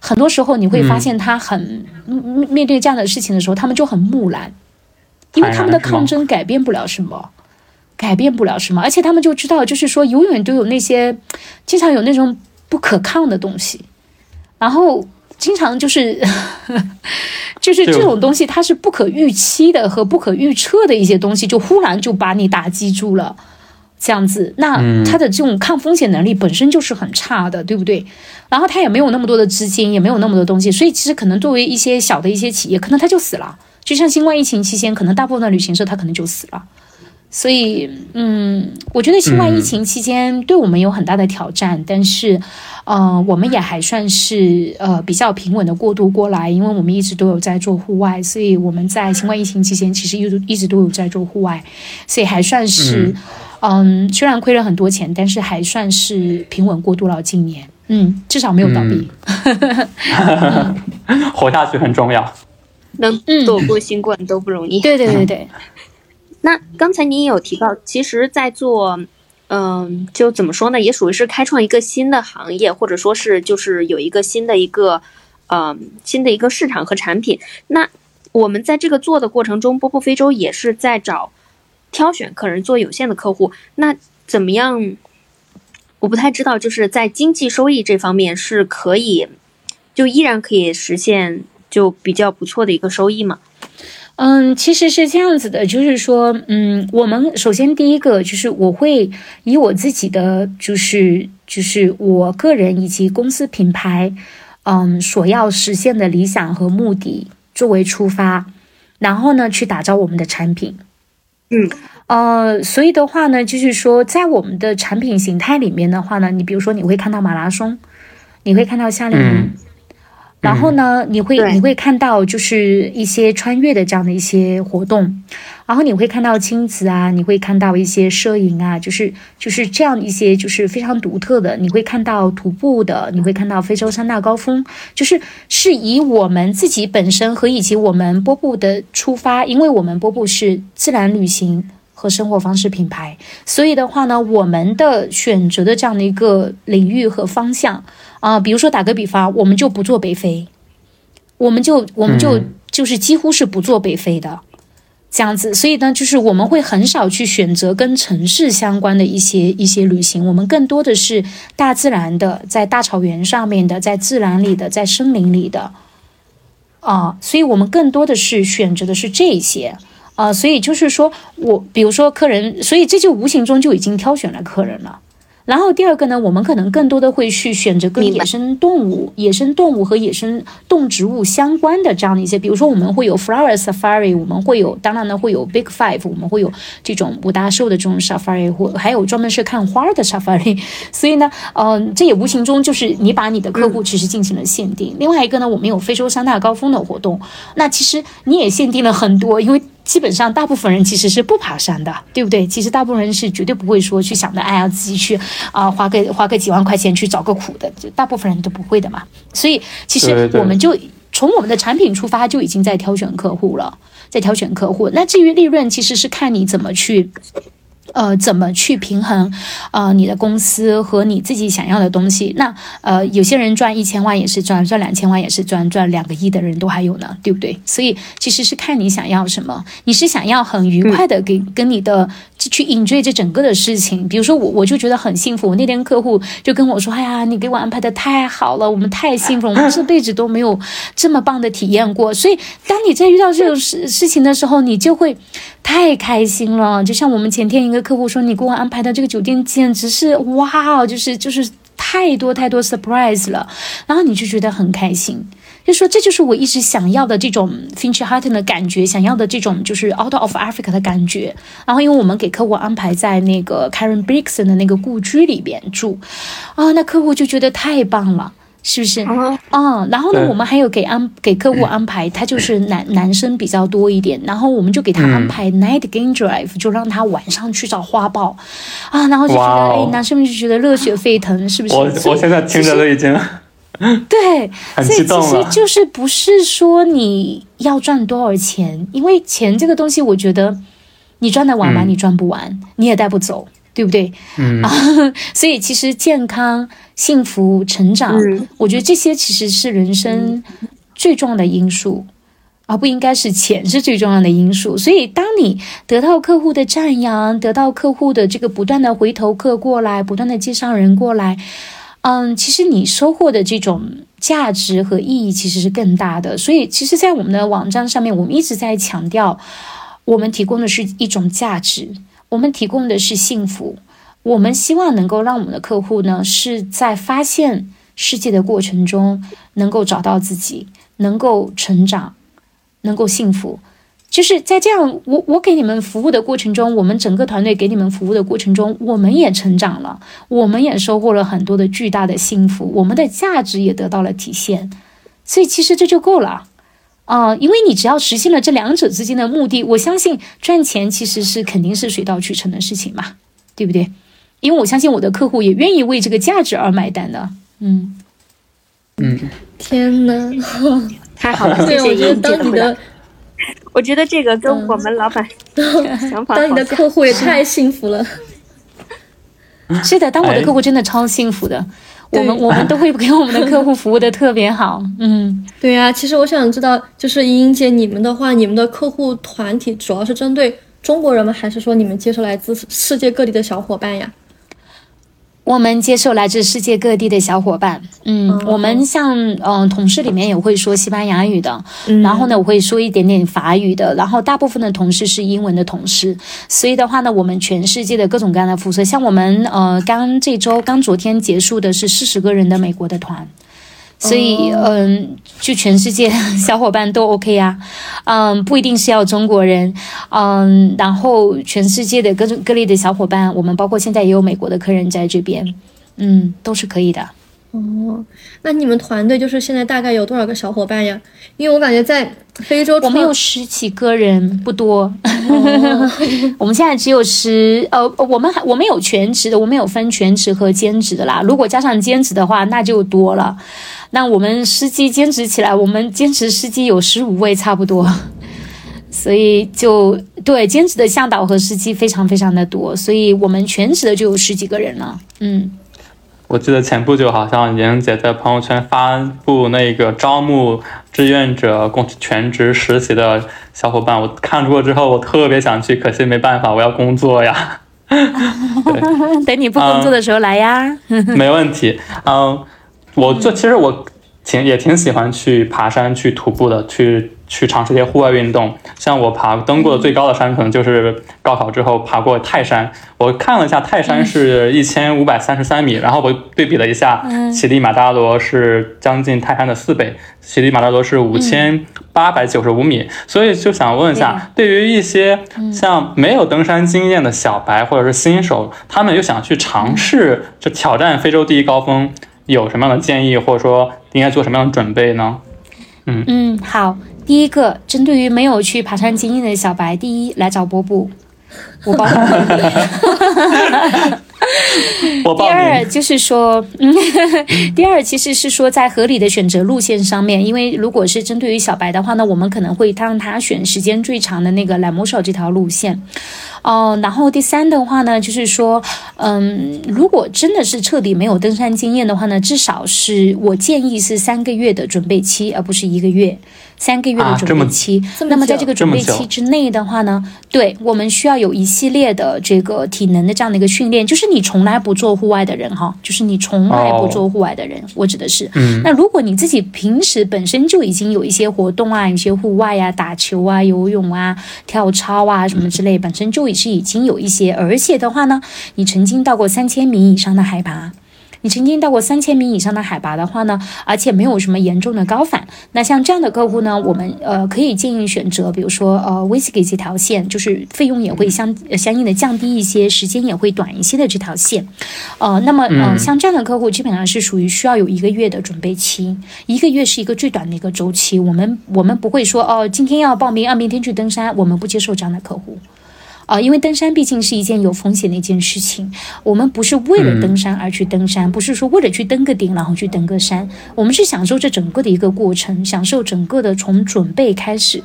Speaker 1: 很多时候你会发现他很面对这样的事情的时候，他们就很木然，因为他们的抗争改变不了什么，改变不了什么，而且他们就知道，就是说永远都有那些经常有那种不可抗的东西，然后。经常就是，就是这种东西，它是不可预期的和不可预测的一些东西，就忽然就把你打击住了，这样子，那它的这种抗风险能力本身就是很差的，对不对？然后它也没有那么多的资金，也没有那么多东西，所以其实可能作为一些小的一些企业，可能它就死了。就像新冠疫情期间，可能大部分的旅行社它可能就死了。所以，嗯，我觉得新冠疫情期间对我们有很大的挑战，但是，呃，我们也还算是呃比较平稳的过渡过来，因为我们一直都有在做户外，所以我们在新冠疫情期间其实一直一直都有在做户外，所以还算是，嗯，虽然亏了很多钱，但是还算是平稳过渡了今年，嗯，至少没有倒闭，
Speaker 3: 活下去很重要，
Speaker 2: 能躲过新冠都不容易，
Speaker 1: 对对对对。
Speaker 2: 那刚才您也有提到，其实，在做，嗯，就怎么说呢，也属于是开创一个新的行业，或者说是就是有一个新的一个，嗯，新的一个市场和产品。那我们在这个做的过程中，波波非洲也是在找挑选客人做有限的客户。那怎么样？我不太知道，就是在经济收益这方面是可以，就依然可以实现就比较不错的一个收益吗？
Speaker 1: 嗯，其实是这样子的，就是说，嗯，我们首先第一个就是我会以我自己的，就是就是我个人以及公司品牌，嗯，所要实现的理想和目的作为出发，然后呢去打造我们的产品。
Speaker 2: 嗯，
Speaker 1: 呃，所以的话呢，就是说在我们的产品形态里面的话呢，你比如说你会看到马拉松，你会看到夏令营。然后呢，你会你会看到就是一些穿越的这样的一些活动，然后你会看到亲子啊，你会看到一些摄影啊，就是就是这样一些就是非常独特的，你会看到徒步的，你会看到非洲三大高峰，就是是以我们自己本身和以及我们波布的出发，因为我们波布是自然旅行和生活方式品牌，所以的话呢，我们的选择的这样的一个领域和方向。啊，比如说打个比方，我们就不做北非，我们就我们就就是几乎是不做北非的这样子，所以呢，就是我们会很少去选择跟城市相关的一些一些旅行，我们更多的是大自然的，在大草原上面的，在自然里的，在森林里的。啊，所以我们更多的是选择的是这些。啊，所以就是说我比如说客人，所以这就无形中就已经挑选了客人了。然后第二个呢，我们可能更多的会去选择跟野生动物、野生动物和野生动植物相关的这样的一些，比如说我们会有 flower safari，我们会有，当然呢会有 big five，我们会有这种五大兽的这种 safari，或还有专门是看花的 safari。所以呢，嗯，这也无形中就是你把你的客户其实进行了限定。另外一个呢，我们有非洲三大高峰的活动，那其实你也限定了很多，因为。基本上大部分人其实是不爬山的，对不对？其实大部分人是绝对不会说去想着，哎呀，自己去啊，花个花个几万块钱去找个苦的，就大部分人都不会的嘛。所以其实我们就从我们的产品出发，就已经在挑选客户了，在挑选客户。那至于利润，其实是看你怎么去。呃，怎么去平衡，呃，你的公司和你自己想要的东西？那呃，有些人赚一千万也是赚，赚两千万也是赚，赚两个亿的人都还有呢，对不对？所以其实是看你想要什么。你是想要很愉快的给跟你的去 enjoy 这整个的事情。比如说我，我就觉得很幸福。我那天客户就跟我说：“哎呀，你给我安排的太好了，我们太幸福了，我们这辈子都没有这么棒的体验过。”所以，当你在遇到这种事事情的时候，你就会太开心了。就像我们前天一个。客户说：“你给我安排的这个酒店简直是哇，就是就是太多太多 surprise 了。”然后你就觉得很开心，就说这就是我一直想要的这种 Finch Hatton 的感觉，想要的这种就是 Out of Africa 的感觉。然后因为我们给客户安排在那个 Karen Brixton 的那个故居里边住，啊，那客户就觉得太棒了。是不是？嗯，然后呢，我们还有给安给客户安排，他就是男男生比较多一点，然后我们就给他安排 night game drive，就让他晚上去找花豹，啊，然后就觉得哎，男生们就觉得热血沸腾，是不是？
Speaker 3: 我我现在听着都已经，
Speaker 1: 对，所以其实就是不是说你要赚多少钱，因为钱这个东西，我觉得你赚得完吗？你赚不完，你也带不走。对不对？
Speaker 3: 嗯啊，
Speaker 1: 所以其实健康、幸福、成长，我觉得这些其实是人生最重要的因素，而不应该是钱是最重要的因素。所以，当你得到客户的赞扬，得到客户的这个不断的回头客过来，不断的介绍人过来，嗯，其实你收获的这种价值和意义其实是更大的。所以，其实，在我们的网站上面，我们一直在强调，我们提供的是一种价值。我们提供的是幸福，我们希望能够让我们的客户呢是在发现世界的过程中能够找到自己，能够成长，能够幸福。就是在这样，我我给你们服务的过程中，我们整个团队给你们服务的过程中，我们也成长了，我们也收获了很多的巨大的幸福，我们的价值也得到了体现。所以其实这就够了。啊，因为你只要实现了这两者之间的目的，我相信赚钱其实是肯定是水到渠成的事情嘛，对不对？因为我相信我的客户也愿意为这个价值而买单的。
Speaker 3: 嗯嗯，
Speaker 4: 天哪，
Speaker 2: 太好了，谢谢英姐的。我觉得这个跟我们老板 想法，
Speaker 4: 当你的客户也太幸福了。
Speaker 1: 是的，当我的客户真的超幸福的。我们我们都会给我们的客户服务的特别好，嗯，
Speaker 4: 对呀。其实我想知道，就是莹莹姐，你们的话，你们的客户团体主要是针对中国人吗？还是说你们接受来自世界各地的小伙伴呀？
Speaker 1: 我们接受来自世界各地的小伙伴，嗯，我们像嗯同事里面也会说西班牙语的，然后呢我会说一点点法语的，然后大部分的同事是英文的同事，所以的话呢，我们全世界的各种各样的肤色，像我们呃刚这周刚昨天结束的是四十个人的美国的团。所以，嗯，就全世界 小伙伴都 OK 呀，嗯，不一定是要中国人，嗯，然后全世界的各种各类的小伙伴，我们包括现在也有美国的客人在这边，嗯，都是可以的。
Speaker 4: 哦，那你们团队就是现在大概有多少个小伙伴呀？因为我感觉在非洲，
Speaker 1: 我们有十几个人，不多。我们现在只有十，呃，我们还我们有全职的，我们有分全职和兼职的啦。如果加上兼职的话，那就多了。那我们司机兼职起来，我们兼职司机有十五位差不多，所以就对兼职的向导和司机非常非常的多，所以我们全职的就有十几个人了。嗯，
Speaker 3: 我记得前不久好像莹姐在朋友圈发布那个招募志愿者工全职实习的小伙伴，我看过之后我特别想去，可惜没办法，我要工作呀。
Speaker 1: 等你不工作的时候来呀。
Speaker 3: 没问题，嗯。我就其实我挺也挺喜欢去爬山、去徒步的，去去尝试一些户外运动。像我爬登过的最高的山，可能就是高考之后爬过泰山。我看了一下，泰山是一千五百三十三米，然后我对比了一下，乞力马扎罗是将近泰山的四倍，乞力马扎罗是五千八百九十五米。所以就想问一下，对于一些像没有登山经验的小白或者是新手，他们又想去尝试就挑战非洲第一高峰。有什么样的建议，或者说应该做什么样的准备呢？
Speaker 1: 嗯嗯，好，第一个，针对于没有去爬山经验的小白，第一来找波布，我包你。第二就是说，第二其实是说在合理的选择路线上面，因为如果是针对于小白的话呢，我们可能会让他选时间最长的那个蓝魔手这条路线。哦，然后第三的话呢，就是说，嗯，如果真的是彻底没有登山经验的话呢，至少是我建议是三个月的准备期，而不是一个月。三个月的准备期，那么在这个准备期之内的话呢，对我们需要有一系列的这个体能的这样的一个训练。就是你从来不做户外的人哈，就是你从来不做户外的人，我指的是。那如果你自己平时本身就已经有一些活动啊，有些户外呀，打球啊、游泳啊、跳操啊什么之类，本身就已是已经有一些，而且的话呢，你曾经到过三千米以上的海拔。你曾经到过三千米以上的海拔的话呢，而且没有什么严重的高反，那像这样的客户呢，我们呃可以建议选择，比如说呃威斯给这条线，就是费用也会相相应的降低一些，时间也会短一些的这条线，呃，那么呃像这样的客户基本上是属于需要有一个月的准备期，一个月是一个最短的一个周期，我们我们不会说哦今天要报名，啊明天去登山，我们不接受这样的客户。啊，因为登山毕竟是一件有风险的一件事情，我们不是为了登山而去登山，不是说为了去登个顶然后去登个山，我们是享受这整个的一个过程，享受整个的从准备开始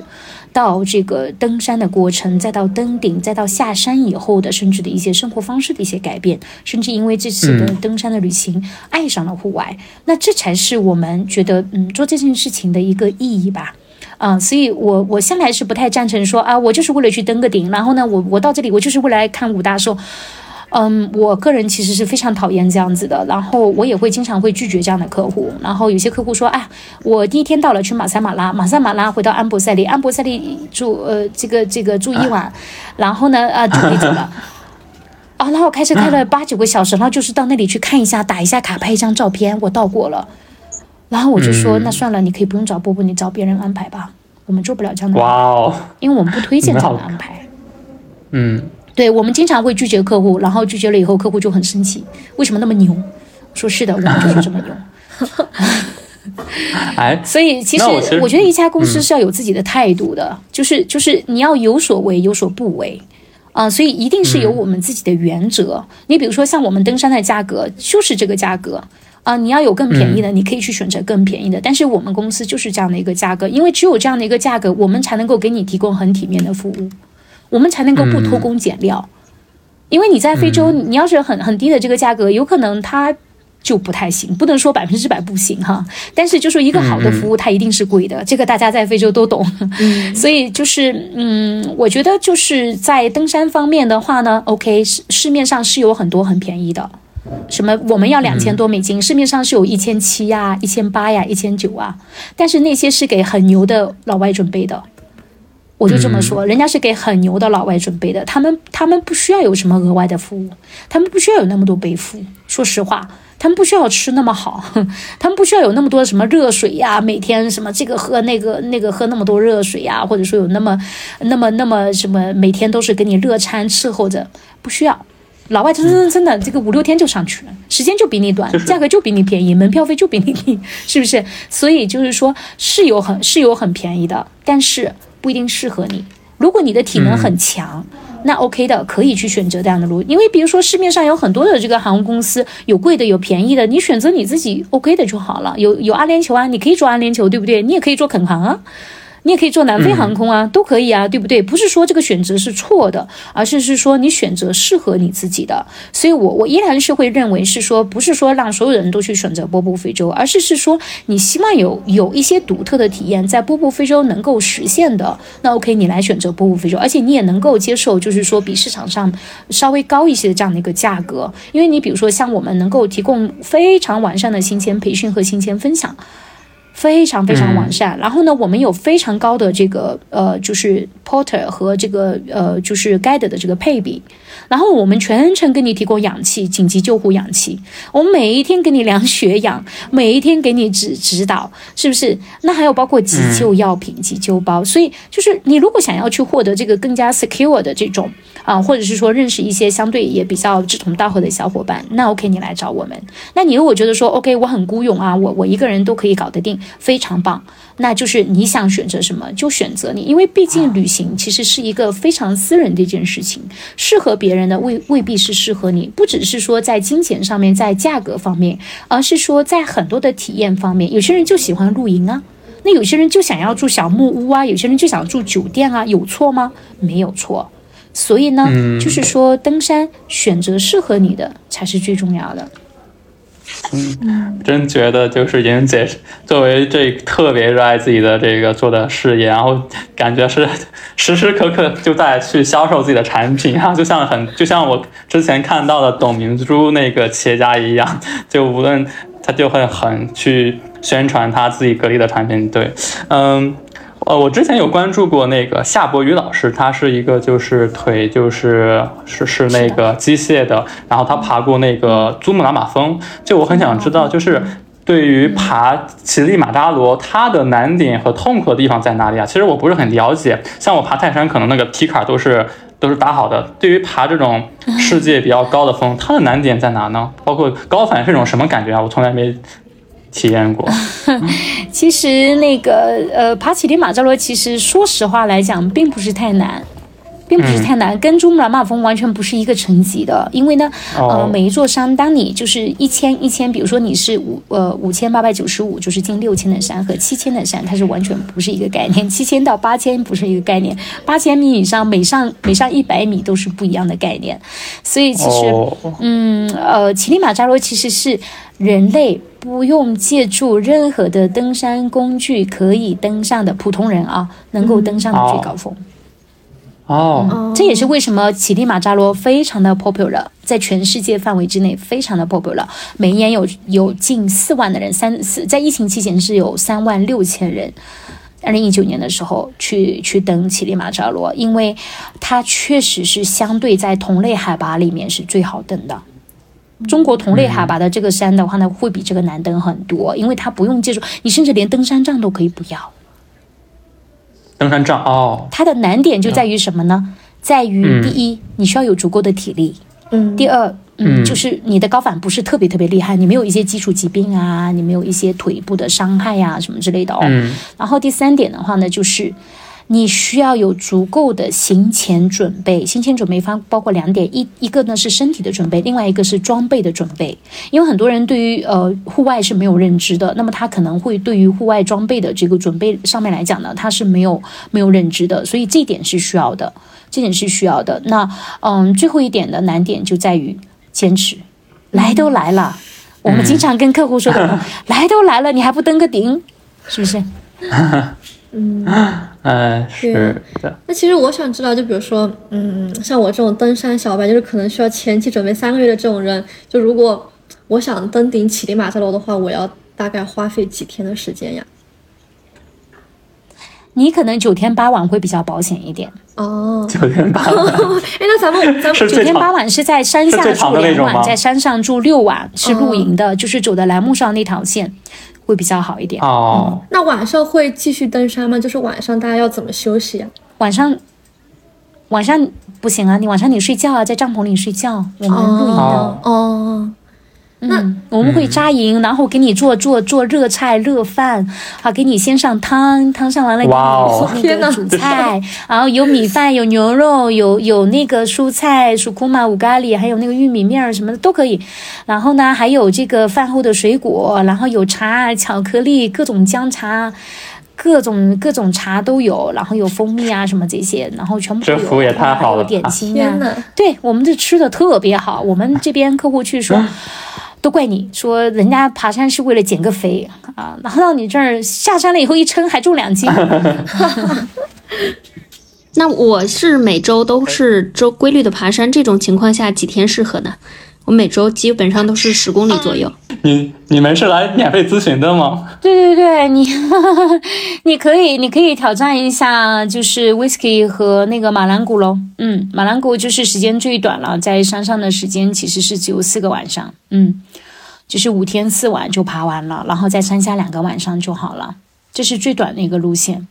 Speaker 1: 到这个登山的过程，再到登顶，再到下山以后的，甚至的一些生活方式的一些改变，甚至因为这次的登山的旅行爱上了户外，那这才是我们觉得嗯做这件事情的一个意义吧。啊，所以我我向来是不太赞成说啊，我就是为了去登个顶，然后呢，我我到这里我就是为了来看五大寿。嗯，我个人其实是非常讨厌这样子的，然后我也会经常会拒绝这样的客户。然后有些客户说，哎，我第一天到了去马赛马拉，马赛马拉回到安博塞利，安博塞利住呃这个这个住一晚，然后呢啊就可以走了。啊，然后开车开了八九个小时，然后就是到那里去看一下，打一下卡，拍一张照片，我到过了。然后我就说，那算了，你可以不用找波波，你找别人安排吧。我们做不了这样的，
Speaker 3: 哇哦，
Speaker 1: 因为我们不推荐这样的安排。
Speaker 3: 嗯，
Speaker 1: 对，我们经常会拒绝客户，然后拒绝了以后，客户就很生气，为什么那么牛？说是的，我们就是这么牛。
Speaker 3: 哎，
Speaker 1: 所以其实我觉得一家公司是要有自己的态度的，就是就是你要有所为，有所不为啊。所以一定是有我们自己的原则。你比如说像我们登山的价格就是这个价格。啊，你要有更便宜的，你可以去选择更便宜的。但是我们公司就是这样的一个价格，因为只有这样的一个价格，我们才能够给你提供很体面的服务，我们才能够不偷工减料。因为你在非洲，你要是很很低的这个价格，有可能它就不太行，不能说百分之百不行哈。但是就说一个好的服务，它一定是贵的，这个大家在非洲都懂。所以就是嗯，我觉得就是在登山方面的话呢，OK，市市面上是有很多很便宜的。什么？我们要两千多美金，市面上是有一千七呀、一千八呀、一千九啊。但是那些是给很牛的老外准备的，我就这么说，人家是给很牛的老外准备的。他们他们不需要有什么额外的服务，他们不需要有那么多背负。说实话，他们不需要吃那么好，他们不需要有那么多什么热水呀，每天什么这个喝那个那个喝那么多热水呀，或者说有那么那么那么什么每天都是给你热餐伺候着，不需要。老外真真真的，这个五六天就上去了，时间就比你短，价格就比你便宜，门票费就比你低，是不是？所以就是说，是有很是有很便宜的，但是不一定适合你。如果你的体能很强，那 OK 的，可以去选择这样的路。因为比如说市面上有很多的这个航空公司，有贵的，有便宜的，你选择你自己 OK 的就好了。有有阿联酋啊，你可以做阿联酋，对不对？你也可以做肯航啊。你也可以做南非航空啊，都可以啊，对不对？不是说这个选择是错的，而是是说你选择适合你自己的。所以，我我依然是会认为是说，不是说让所有人都去选择波波非洲，而是是说你希望有有一些独特的体验在波波非洲能够实现的，那 OK，你来选择波波非洲，而且你也能够接受，就是说比市场上稍微高一些的这样的一个价格，因为你比如说像我们能够提供非常完善的新签培训和新签分享。非常非常完善，然后呢，我们有非常高的这个呃，就是 porter 和这个呃，就是 guide 的这个配比，然后我们全程给你提供氧气，紧急救护氧气，我们每一天给你量血氧，每一天给你指指导，是不是？那还有包括急救药品、急救包，所以就是你如果想要去获得这个更加 secure 的这种啊，或者是说认识一些相对也比较志同道合的小伙伴，那 OK，你来找我们。那你如果觉得说 OK，我很孤勇啊，我我一个人都可以搞得定，非常棒。那就是你想选择什么就选择你，因为毕竟旅行其实是一个非常私人的一件事情，适合别人的未未必是适合你。不只是说在金钱上面，在价格方面，而是说在很多的体验方面，有些人就喜欢露营啊。那有些人就想要住小木屋啊，有些人就想住酒店啊，有错吗？没有错。所以呢，就是说登山选择适合你的才是最重要的。
Speaker 3: 嗯，真觉得就是莹姐作为这特别热爱自己的这个做的事业，然后感觉是时时刻刻就在去销售自己的产品啊，就像很就像我之前看到的董明珠那个企业家一样，就无论他就会很去。宣传他自己格力的产品，对，嗯，呃，我之前有关注过那个夏博宇老师，他是一个就是腿就是是是那个机械的，然后他爬过那个珠穆朗玛峰，就我很想知道，就是对于爬乞力马扎罗，它的难点和痛苦的地方在哪里啊？其实我不是很了解，像我爬泰山，可能那个皮卡都是都是打好的，对于爬这种世界比较高的峰，它的难点在哪呢？包括高反是一种什么感觉啊？我从来没。体验过，
Speaker 1: 其实那个呃，爬乞力马扎罗，其实说实话来讲，并不是太难，并不是太难，跟珠穆朗玛峰完全不是一个层级的。因为呢，呃，每一座山，当你就是一千一千，比如说你是五呃五千八百九十五，就是近六千的山和七千的山，它是完全不是一个概念。七千到八千不是一个概念，八千米以上每上每上一百米都是不一样的概念。所以其实，嗯呃，乞力马扎罗其实是人类。不用借助任何的登山工具可以登上的普通人啊，能够登上的最高峰。
Speaker 3: 哦，
Speaker 1: 这也是为什么乞力马扎罗非常的 popular，在全世界范围之内非常的 popular，每年有有近四万的人，三四在疫情期间是有三万六千人，二零一九年的时候去去登乞力马扎罗，因为它确实是相对在同类海拔里面是最好登的。中国同类海拔的这个山的话呢，会比这个难登很多，因为它不用借助，你甚至连登山杖都可以不要。
Speaker 3: 登山杖哦，
Speaker 1: 它的难点就在于什么呢？在于第一，你需要有足够的体力。嗯。第二，嗯，就是你的高反不是特别特别厉害，你没有一些基础疾病啊，你没有一些腿部的伤害呀什么之类的哦。嗯。然后第三点的话呢，就是。你需要有足够的行前准备，行前准备方包括两点，一一个呢是身体的准备，另外一个是装备的准备。因为很多人对于呃户外是没有认知的，那么他可能会对于户外装备的这个准备上面来讲呢，他是没有没有认知的，所以这点是需要的，这点是需要的。那嗯，最后一点的难点就在于坚持，来都来了，我们经常跟客户说的，来都来了，你还不登个顶，是不是？
Speaker 4: 嗯，
Speaker 3: 哎，是的。
Speaker 4: 那其实我想知道，就比如说，嗯，像我这种登山小白，就是可能需要前期准备三个月的这种人，就如果我想登顶乞力马扎罗的话，我要大概花费几天的时间呀？
Speaker 1: 你可能九天八晚会比较保险一点
Speaker 4: 哦。
Speaker 3: 九天八晚，
Speaker 4: 哎，那咱们咱们
Speaker 1: 九天八晚是在山下住两晚，在山上住六晚是露营的，就是走的栏目上那条线。会比较好一点
Speaker 3: 哦。
Speaker 4: 那晚上会继续登山吗？就是晚上大家要怎么休息啊？
Speaker 1: 晚上晚上不行啊，你晚上你睡觉啊，在帐篷里睡觉。我们露营的
Speaker 4: 哦。
Speaker 1: 那我们会扎营，然后给你做做做热菜热饭，啊给你先上汤，汤上完了给你那个主菜，然后有米饭，有牛肉，有有那个蔬菜，薯库玛、五咖喱，还有那个玉米面儿什么的都可以。然后呢，还有这个饭后的水果，然后有茶、巧克力，各种姜茶，各种各种茶都有，然后有蜂蜜啊什么这些，然后全部
Speaker 3: 这服务也太好了，
Speaker 1: 点心啊，对我们这吃的特别好，我们这边客户去说。都怪你说人家爬山是为了减个肥啊，然后到你这儿下山了以后一称还重两斤。
Speaker 2: 那我是每周都是周规律的爬山，这种情况下几天适合呢？我每周基本上都是十公里左右。
Speaker 3: 你你们是来免费咨询的吗？
Speaker 1: 对对对，你 你可以你可以挑战一下，就是 whisky 和那个马兰谷喽。嗯，马兰谷就是时间最短了，在山上的时间其实是只有四个晚上。嗯，就是五天四晚就爬完了，然后在山下两个晚上就好了，这是最短的一个路线。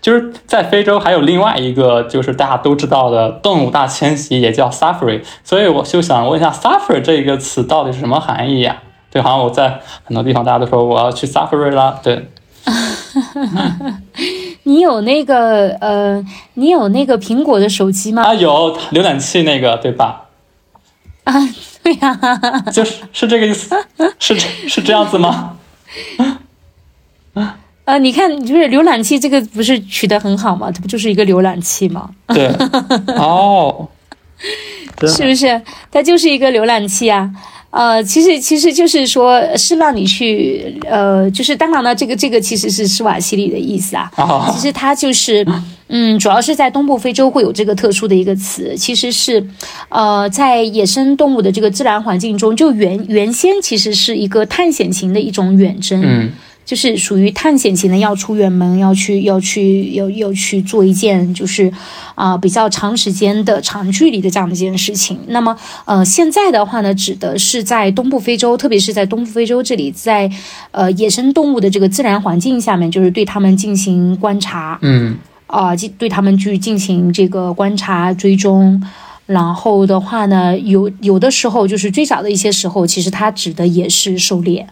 Speaker 3: 就是在非洲还有另外一个，就是大家都知道的动物大迁徙，也叫 safari。所以我就想问一下，safari 这一个词到底是什么含义呀？对，好像我在很多地方大家都说我要去 safari 啦。对，
Speaker 1: 你有那个呃，你有那个苹果的手机吗？
Speaker 3: 啊，有浏览器那个，对吧？
Speaker 1: 啊，对呀，
Speaker 3: 就是是这个意思，是是这样子吗？
Speaker 1: 呃，你看，就是浏览器这个不是取得很好吗？它不就是一个浏览器吗？
Speaker 3: 对，哦，
Speaker 1: 是不是？它就是一个浏览器啊。呃，其实其实就是说，是让你去，呃，就是当然了，这个这个其实是施瓦西里的意思啊。其实它就是，嗯，主要是在东部非洲会有这个特殊的一个词，其实是，呃，在野生动物的这个自然环境中，就原原先其实是一个探险型的一种远征。
Speaker 3: 嗯。
Speaker 1: 就是属于探险型的，要出远门，要去，要去，要要去做一件，就是啊比较长时间的长距离的这样的一件事情。那么，呃，现在的话呢，指的是在东部非洲，特别是在东部非洲这里，在呃野生动物的这个自然环境下面，就是对它们进行观察，
Speaker 3: 嗯，
Speaker 1: 啊，进对他们去进行这个观察追踪。然后的话呢，有有的时候就是最早的一些时候，其实它指的也是狩猎。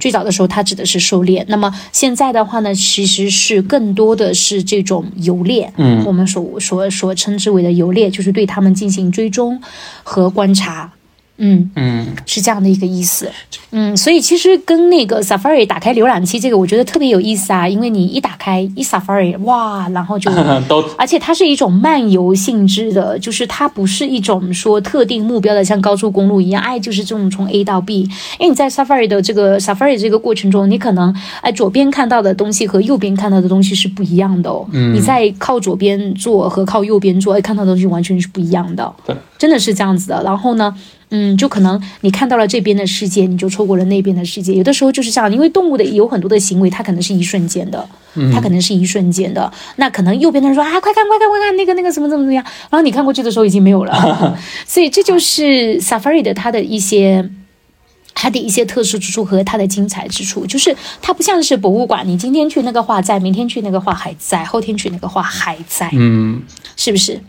Speaker 1: 最早的时候，它指的是狩猎。那么现在的话呢，其实是更多的是这种游猎。
Speaker 3: 嗯，
Speaker 1: 我们所所所称之为的游猎，就是对他们进行追踪和观察。嗯
Speaker 3: 嗯，
Speaker 1: 是这样的一个意思。嗯，所以其实跟那个 Safari 打开浏览器这个，我觉得特别有意思啊，因为你一打开一 Safari，哇，然后就
Speaker 3: 都，
Speaker 1: 而且它是一种漫游性质的，就是它不是一种说特定目标的，像高速公路一样，哎，就是这种从 A 到 B。因为你在 Safari 的这个 Safari 这个过程中，你可能哎左边看到的东西和右边看到的东西是不一样的哦。
Speaker 3: 嗯，
Speaker 1: 你在靠左边坐和靠右边坐，哎，看到的东西完全是不一样的。
Speaker 3: 对，
Speaker 1: 真的是这样子的。然后呢？嗯，就可能你看到了这边的世界，你就错过了那边的世界。有的时候就是这样，因为动物的有很多的行为，它可能是一瞬间的，它可能是一瞬间的。那可能右边的人说啊，快看快看快看，那个那个怎么怎么怎么样，然后你看过去的时候已经没有了。所以这就是 Safari 的它的一些它的一些特殊之处和它的精彩之处，就是它不像是博物馆，你今天去那个画在，明天去那个画还在，后天去那个画还在，
Speaker 3: 嗯，
Speaker 1: 是不是？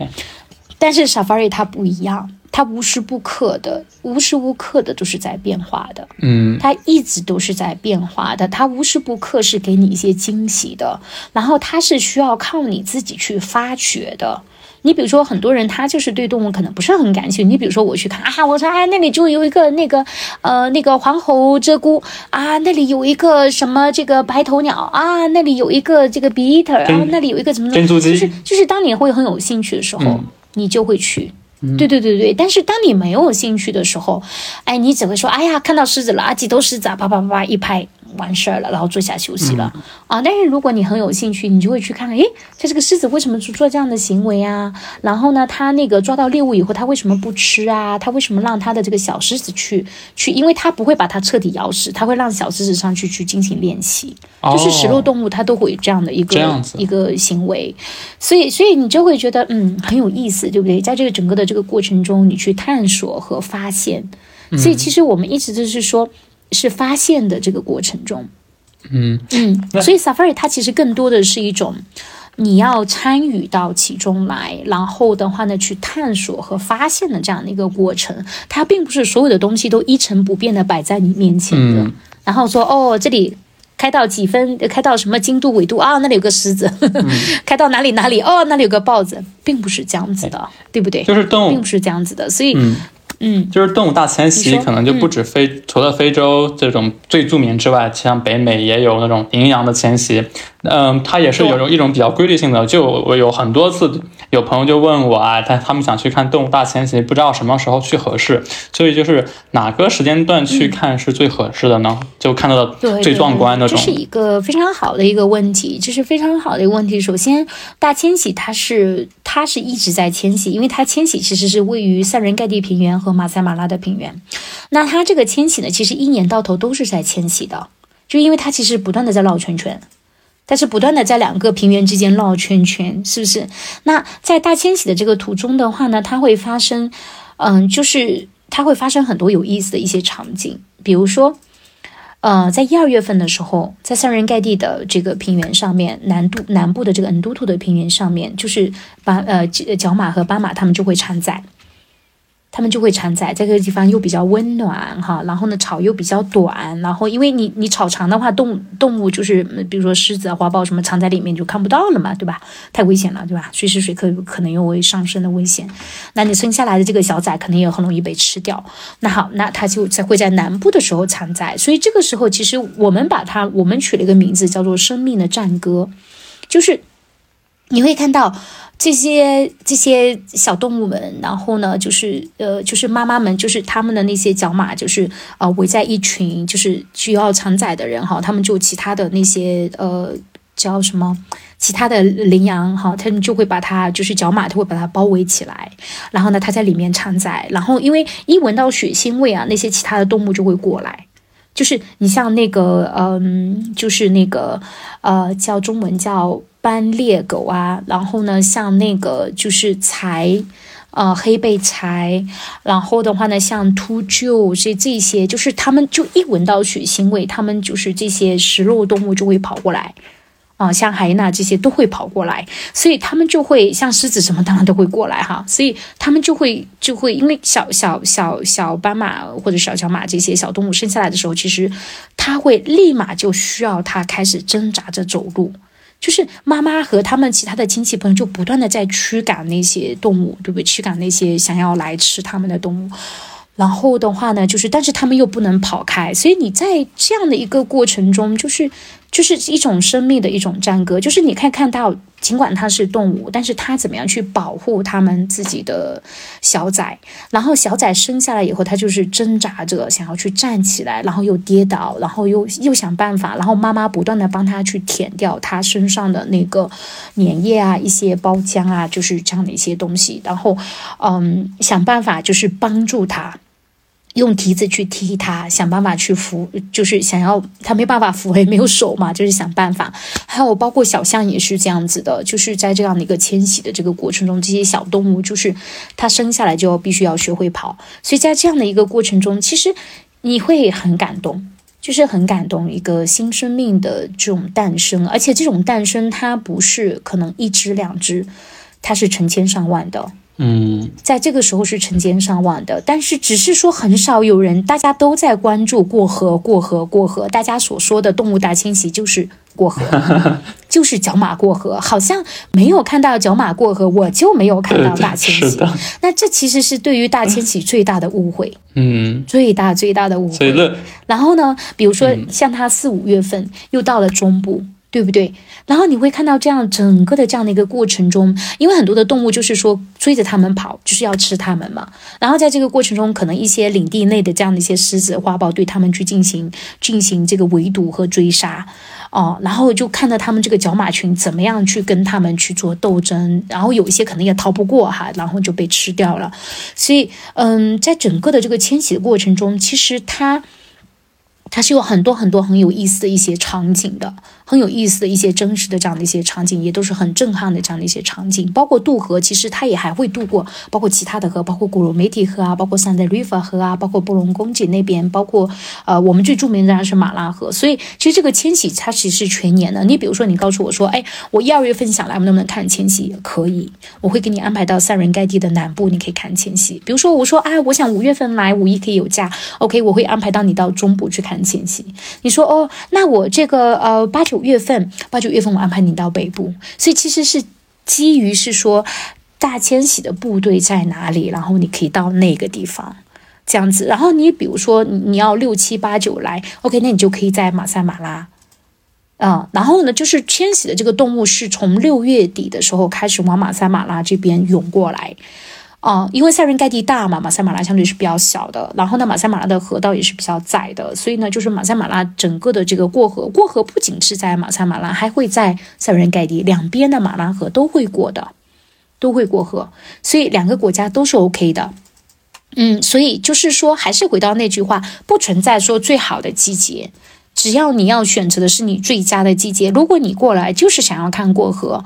Speaker 1: 但是 Safari 它不一样。它无时不刻的，无时无刻的都是在变化的，
Speaker 3: 嗯，
Speaker 1: 它一直都是在变化的，它无时不刻是给你一些惊喜的，然后它是需要靠你自己去发掘的。你比如说，很多人他就是对动物可能不是很感兴趣。你比如说，我去看啊，我说哎，那里就有一个那个呃那个黄喉鹧鸪啊，那里有一个什么这个白头鸟啊，那里有一个这个 beater 啊，那里有一个什么怎么，就是就是当你会很有兴趣的时候，你就会去。对对对对，但是当你没有兴趣的时候，哎，你只会说，哎呀，看到狮子了啊，几头狮子啊，啪啪啪啪一拍。完事儿了，然后坐下休息了啊！但是如果你很有兴趣，你就会去看看，诶，它这个狮子为什么做做这样的行为啊？然后呢，它那个抓到猎物以后，它为什么不吃啊？它为什么让它的这个小狮子去去？因为它不会把它彻底咬死，它会让小狮子上去去进行练习。就是食肉动物，它都会有这样的一个一个行为，所以所以你就会觉得嗯很有意思，对不对？在这个整个的这个过程中，你去探索和发现。所以其实我们一直就是说。是发现的这个过程中，
Speaker 3: 嗯
Speaker 1: 嗯，所以 Safari 它其实更多的是一种你要参与到其中来，然后的话呢去探索和发现的这样的一个过程。它并不是所有的东西都一成不变的摆在你面前的，然后说哦，这里开到几分，开到什么经度纬度啊，那里有个狮子，开到哪里哪里哦，那里有个豹子，并不是这样子的，对不对？
Speaker 3: 就是动物，
Speaker 1: 并不是这样子的，所以。嗯，
Speaker 3: 就是动物大迁徙，可能就不止非除了非洲这种最著名之外，像北美也有那种羚羊的迁徙。嗯，它也是有种一种比较规律性的。就我有很多次有朋友就问我啊，他他们想去看动物大迁徙，不知道什么时候去合适。所以就是哪个时间段去看是最合适的呢？就看到的最壮观那种。
Speaker 1: 这是一个非常好的一个问题，这是非常好的一个问题。首先，大迁徙它是它是一直在迁徙，因为它迁徙其实是位于塞伦盖蒂平原和马赛马拉的平原。那它这个迁徙呢，其实一年到头都是在迁徙的，就因为它其实不断的在绕圈圈。但是不断的在两个平原之间绕圈圈，是不是？那在大迁徙的这个途中的话呢，它会发生，嗯，就是它会发生很多有意思的一些场景，比如说，呃，在一二月份的时候，在三人盖地的这个平原上面，南都南部的这个恩都图的平原上面，就是巴呃角马和斑马它们就会产崽。他们就会产崽，在这个地方又比较温暖哈，然后呢草又比较短，然后因为你你草长的话，动动物就是比如说狮子啊、花豹什么藏在里面就看不到了嘛，对吧？太危险了，对吧？随时随刻可能有会上升的危险。那你生下来的这个小崽可能也很容易被吃掉。那好，那它就在会在南部的时候产崽，所以这个时候其实我们把它我们取了一个名字叫做“生命的战歌”，就是你会看到。这些这些小动物们，然后呢，就是呃，就是妈妈们，就是他们的那些角马，就是呃，围在一群，就是需要承载的人哈，他们就其他的那些呃，叫什么，其他的羚羊哈，他们就会把它，就是角马，他会把它包围起来，然后呢，它在里面承载，然后因为一闻到血腥味啊，那些其他的动物就会过来，就是你像那个嗯，就是那个呃，叫中文叫。斑鬣狗啊，然后呢，像那个就是柴，呃，黑背柴，然后的话呢，像秃鹫这这些，就是他们就一闻到血腥味，他们就是这些食肉动物就会跑过来，啊，像海娜这些都会跑过来，所以他们就会像狮子什么当然都会过来哈，所以他们就会就会因为小小小小斑马或者小小马这些小动物生下来的时候，其实它会立马就需要它开始挣扎着走路。就是妈妈和他们其他的亲戚朋友就不断的在驱赶那些动物，对不对？驱赶那些想要来吃他们的动物。然后的话呢，就是但是他们又不能跑开，所以你在这样的一个过程中，就是就是一种生命的一种战歌，就是你可以看到。尽管它是动物，但是它怎么样去保护它们自己的小崽？然后小崽生下来以后，它就是挣扎着想要去站起来，然后又跌倒，然后又又想办法，然后妈妈不断的帮它去舔掉它身上的那个粘液啊，一些包浆啊，就是这样的一些东西，然后嗯，想办法就是帮助它。用蹄子去踢它，想办法去扶，就是想要它没办法扶，也没有手嘛，就是想办法。还有包括小象也是这样子的，就是在这样的一个迁徙的这个过程中，这些小动物就是它生下来就必须要学会跑，所以在这样的一个过程中，其实你会很感动，就是很感动一个新生命的这种诞生，而且这种诞生它不是可能一只两只，它是成千上万的。
Speaker 3: 嗯，
Speaker 1: 在这个时候是成千上万的，但是只是说很少有人，大家都在关注过河，过河，过河。大家所说的动物大迁徙就是过河，就是角马过河，好像没有看到角马过河，我就没有看到大迁徙。那这其实是对于大迁徙最大的误会，
Speaker 3: 嗯，
Speaker 1: 最大最大的误会。然后呢，比如说像它四五月份又到了中部。对不对？然后你会看到这样整个的这样的一个过程中，因为很多的动物就是说追着它们跑，就是要吃它们嘛。然后在这个过程中，可能一些领地内的这样的一些狮子、花豹对它们去进行进行这个围堵和追杀，哦，然后就看到他们这个角马群怎么样去跟他们去做斗争，然后有一些可能也逃不过哈，然后就被吃掉了。所以，嗯，在整个的这个迁徙的过程中，其实它。它是有很多很多很有意思的一些场景的，很有意思的一些真实的这样的一些场景，也都是很震撼的这样的一些场景。包括渡河，其实它也还会渡过，包括其他的河，包括古罗梅提河啊，包括三德瑞法河啊，包括布隆宫井那边，包括呃我们最著名的当然是马拉河。所以其实这个迁徙它其实是全年的。你比如说你告诉我说，哎，我一二月份想来，我们能不能看迁徙？可以，我会给你安排到塞伦盖蒂的南部，你可以看迁徙。比如说我说，哎，我想五月份来，五一可以有假，OK，我会安排到你到中部去看。迁徙，你说哦，那我这个呃八九月份，八九月份我安排你到北部，所以其实是基于是说大迁徙的部队在哪里，然后你可以到那个地方这样子。然后你比如说你要六七八九来，OK，那你就可以在马赛马拉啊。然后呢，就是迁徙的这个动物是从六月底的时候开始往马赛马拉这边涌过来。啊，因为塞伦盖蒂大嘛，马赛马拉相对是比较小的。然后呢，马赛马拉的河道也是比较窄的，所以呢，就是马赛马拉整个的这个过河，过河不仅是在马赛马拉，还会在塞伦盖蒂两边的马拉河都会过的，都会过河。所以两个国家都是 OK 的。嗯，所以就是说，还是回到那句话，不存在说最好的季节，只要你要选择的是你最佳的季节。如果你过来就是想要看过河。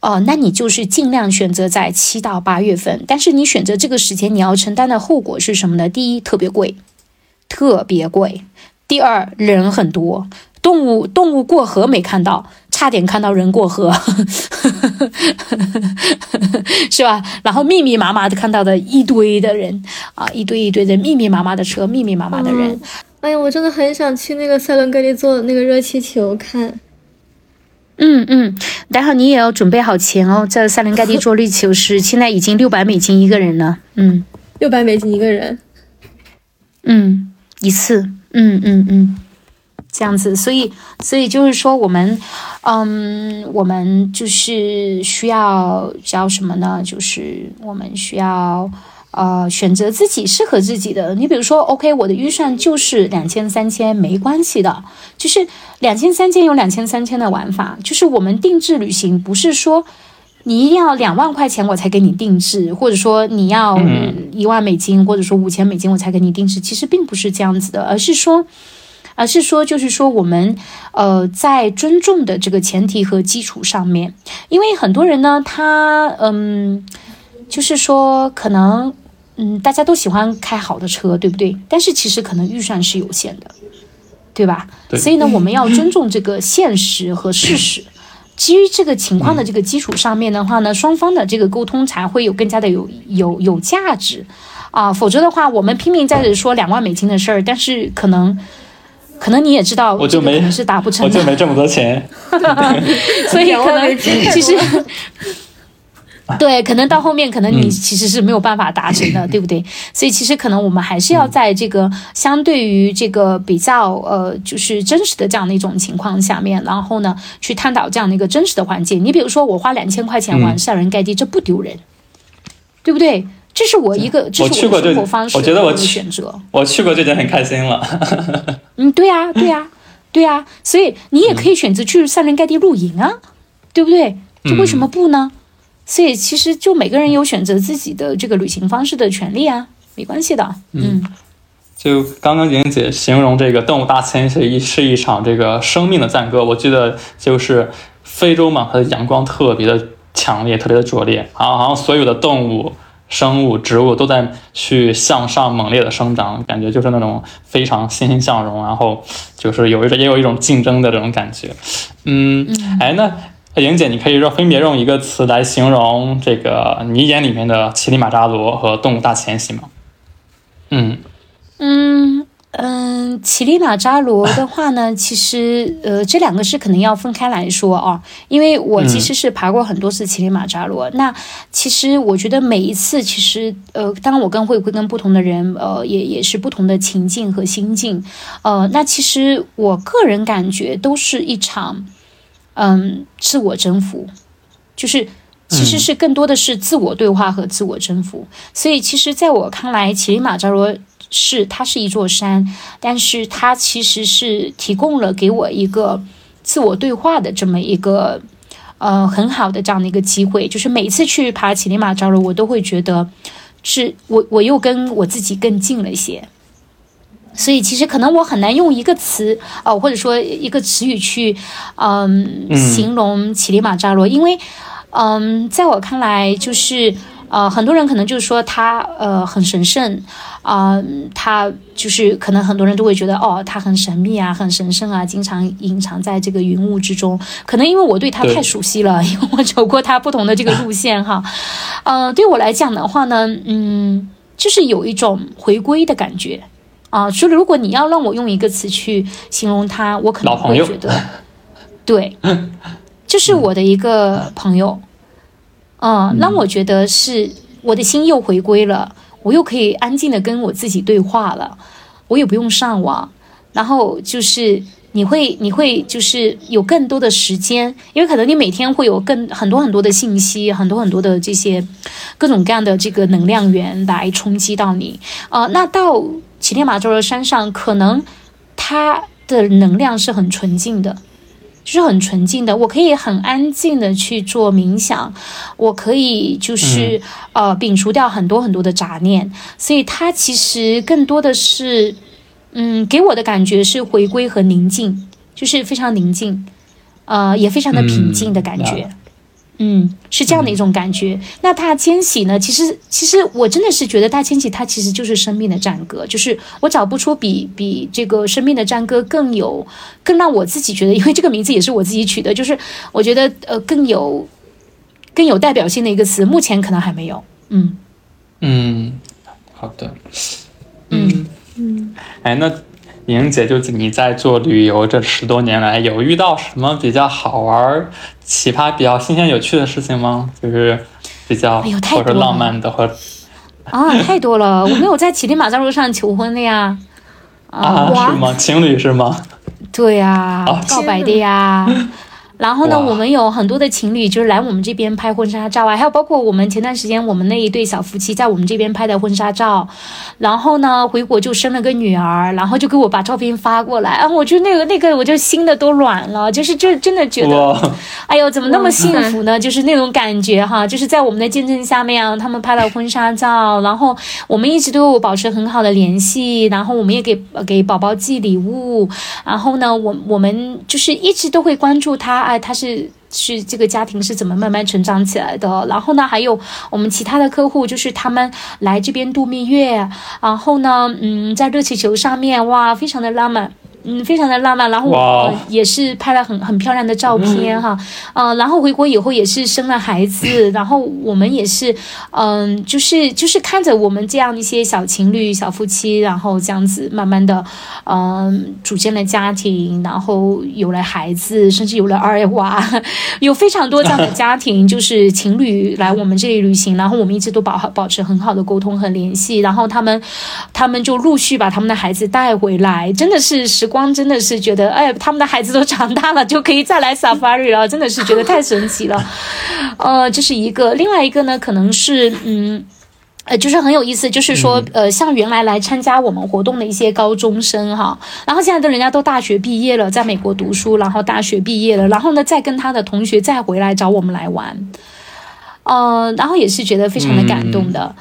Speaker 1: 哦，那你就是尽量选择在七到八月份，但是你选择这个时间，你要承担的后果是什么呢？第一，特别贵，特别贵。第二人很多，动物动物过河没看到，差点看到人过河，是吧？然后密密麻麻的看到的一堆的人啊，一堆一堆的密密麻麻的车，密密麻麻的人。
Speaker 4: 哎呀，我真的很想去那个塞伦格利坐那个热气球看。
Speaker 1: 嗯嗯，待会你也要准备好钱哦。在塞伦盖蒂做绿球是现在已经六百美金一个人了。嗯，
Speaker 4: 六百美金一个人。
Speaker 1: 嗯，一次。嗯嗯嗯，这样子。所以所以就是说，我们嗯，我们就是需要叫什么呢？就是我们需要。呃，选择自己适合自己的。你比如说，OK，我的预算就是两千三千，没关系的。就是两千三千有两千三千的玩法。就是我们定制旅行，不是说你一定要两万块钱我才给你定制，或者说你要一万美金，或者说五千美金我才给你定制。其实并不是这样子的，而是说，而是说，就是说我们呃在尊重的这个前提和基础上面，因为很多人呢，他嗯。就是说，可能，嗯，大家都喜欢开好的车，对不对？但是其实可能预算是有限的，对吧？所以呢，我们要尊重这个现实和事实。基于这个情况的这个基础上面的话呢，双方的这个沟通才会有更加的有有有价值啊。否则的话，我们拼命在这说两万美金的事儿，但是可能，可能你也知道，
Speaker 3: 我就没
Speaker 1: 是达不成，
Speaker 3: 我就没这么多钱，
Speaker 1: 所以可能其实。对，可能到后面，可能你其实是没有办法达成的，对不对？所以其实可能我们还是要在这个相对于这个比较呃，就是真实的这样的一种情况下面，然后呢，去探讨这样的一个真实的环境。你比如说，我花两千块钱玩塞伦盖蒂，这不丢人，对不对？这是我一个，这是我 的生活方式，
Speaker 3: 我觉得我
Speaker 1: 选择，
Speaker 3: 我去过就已经很开心了。
Speaker 1: 嗯，对呀，对呀，对呀，所以你也可以选择去塞伦盖蒂露营啊，对不对？这为什么不呢？所以其实就每个人有选择自己的这个旅行方式的权利啊，没关系的。嗯，
Speaker 3: 就刚刚莹姐形容这个动物大迁徙一是一场这个生命的赞歌，我记得就是非洲嘛，它的阳光特别的强烈，特别的灼烈，好像好像所有的动物、生物、植物都在去向上猛烈的生长，感觉就是那种非常欣欣向荣，然后就是有一种也有一种竞争的这种感觉。嗯，哎那。莹姐，你可以说分别用一个词来形容这个你眼里面的乞力马扎罗和动物大迁徙吗？
Speaker 1: 嗯嗯嗯，乞力马扎罗的话呢，其实呃这两个是可能要分开来说啊，因为我其实是爬过很多次乞力马扎罗。那其实我觉得每一次，其实呃，当然我跟会会跟不同的人，呃，也也是不同的情境和心境。呃，那其实我个人感觉都是一场。嗯，自我征服，就是其实是更多的是自我对话和自我征服。所以，其实在我看来，乞力马扎罗是它是一座山，但是它其实是提供了给我一个自我对话的这么一个呃很好的这样的一个机会。就是每次去爬乞力马扎罗，我都会觉得是我我又跟我自己更近了一些。所以其实可能我很难用一个词哦，或者说一个词语去，嗯，形容乞力马扎罗，因为，嗯，在我看来，就是呃，很多人可能就是说他呃很神圣啊，它就是可能很多人都会觉得哦，他很神秘啊，很神圣啊，经常隐藏在这个云雾之中。可能因为我对他太熟悉了，因为我走过他不同的这个路线哈，嗯，对我来讲的话呢，嗯，就是有一种回归的感觉。啊，所以如果你要让我用一个词去形容他，我可能会觉得，对，就是我的一个朋友，嗯，让我觉得是我的心又回归了，我又可以安静的跟我自己对话了，我也不用上网，然后就是你会你会就是有更多的时间，因为可能你每天会有更很多很多的信息，很多很多的这些各种各样的这个能量源来冲击到你，啊，那到。乞力马扎罗山上，可能它的能量是很纯净的，就是很纯净的。我可以很安静的去做冥想，我可以就是呃摒除掉很多很多的杂念。所以它其实更多的是，嗯，给我的感觉是回归和宁静，就是非常宁静，呃，也非常的平静的感觉。嗯，是这样的一种感觉。那大迁徙呢？其实，其实我真的是觉得大迁徙他其实就是生命的战歌，就是我找不出比比这个生命的战歌更有，更让我自己觉得，因为这个名字也是我自己取的，就是我觉得呃更有更有代表性的一个词，目前可能还没有。嗯
Speaker 3: 嗯，好的。
Speaker 1: 嗯
Speaker 4: 嗯，
Speaker 3: 哎，那莹姐，就你在做旅游这十多年来，有遇到什么比较好玩、奇葩、比较新鲜、有趣的事情吗？就是比较
Speaker 1: 哎呦太
Speaker 3: 或者
Speaker 1: 多了
Speaker 3: 浪漫的，或者
Speaker 1: 啊，太多了，我没有在乞力马扎罗上求婚的呀。
Speaker 3: 啊，
Speaker 4: 哇
Speaker 3: 是吗？情侣是吗？
Speaker 1: 对呀、
Speaker 3: 啊
Speaker 1: 告白的呀。然后呢，我们有很多的情侣就是来我们这边拍婚纱照啊，还有包括我们前段时间我们那一对小夫妻在我们这边拍的婚纱照，然后呢回国就生了个女儿，然后就给我把照片发过来，啊，我就那个那个我就心的都软了，就是就真的觉得，哎呦，怎么那么幸福呢？就是那种感觉哈，就是在我们的见证下面啊，他们拍了婚纱照，然后我们一直都有保持很好的联系，然后我们也给给宝宝寄礼物，然后呢，我我们就是一直都会关注他，哎，他是。是这个家庭是怎么慢慢成长起来的？然后呢，还有我们其他的客户，就是他们来这边度蜜月，然后呢，嗯，在热气球上面，哇，非常的浪漫。嗯，非常的浪漫，然后、
Speaker 3: 哇。
Speaker 1: 呃、也是拍了很很漂亮的照片哈，呃，然后回国以后也是生了孩子，然后我们也是，嗯、就是就是看着我们这样一些小情侣、小夫妻，然后这样子慢慢的，嗯、组建了家庭，然后有了孩子，甚至有了二娃，有非常多这样的家庭，就是情侣来我们这里旅行，然后我们一直都保保持很好的沟通和联系，然后他们他们就陆续把他们的孩子带回来，真的是时光真的是觉得，哎，他们的孩子都长大了，就可以再来 safari 了，真的是觉得太神奇了。呃，这是一个，另外一个呢，可能是嗯。呃，就是很有意思，就是说，呃，像原来来参加我们活动的一些高中生哈，然后现在的人家都大学毕业了，在美国读书，然后大学毕业了，然后呢，再跟他的同学再回来找我们来玩，呃，然后也是觉得非常的感动的。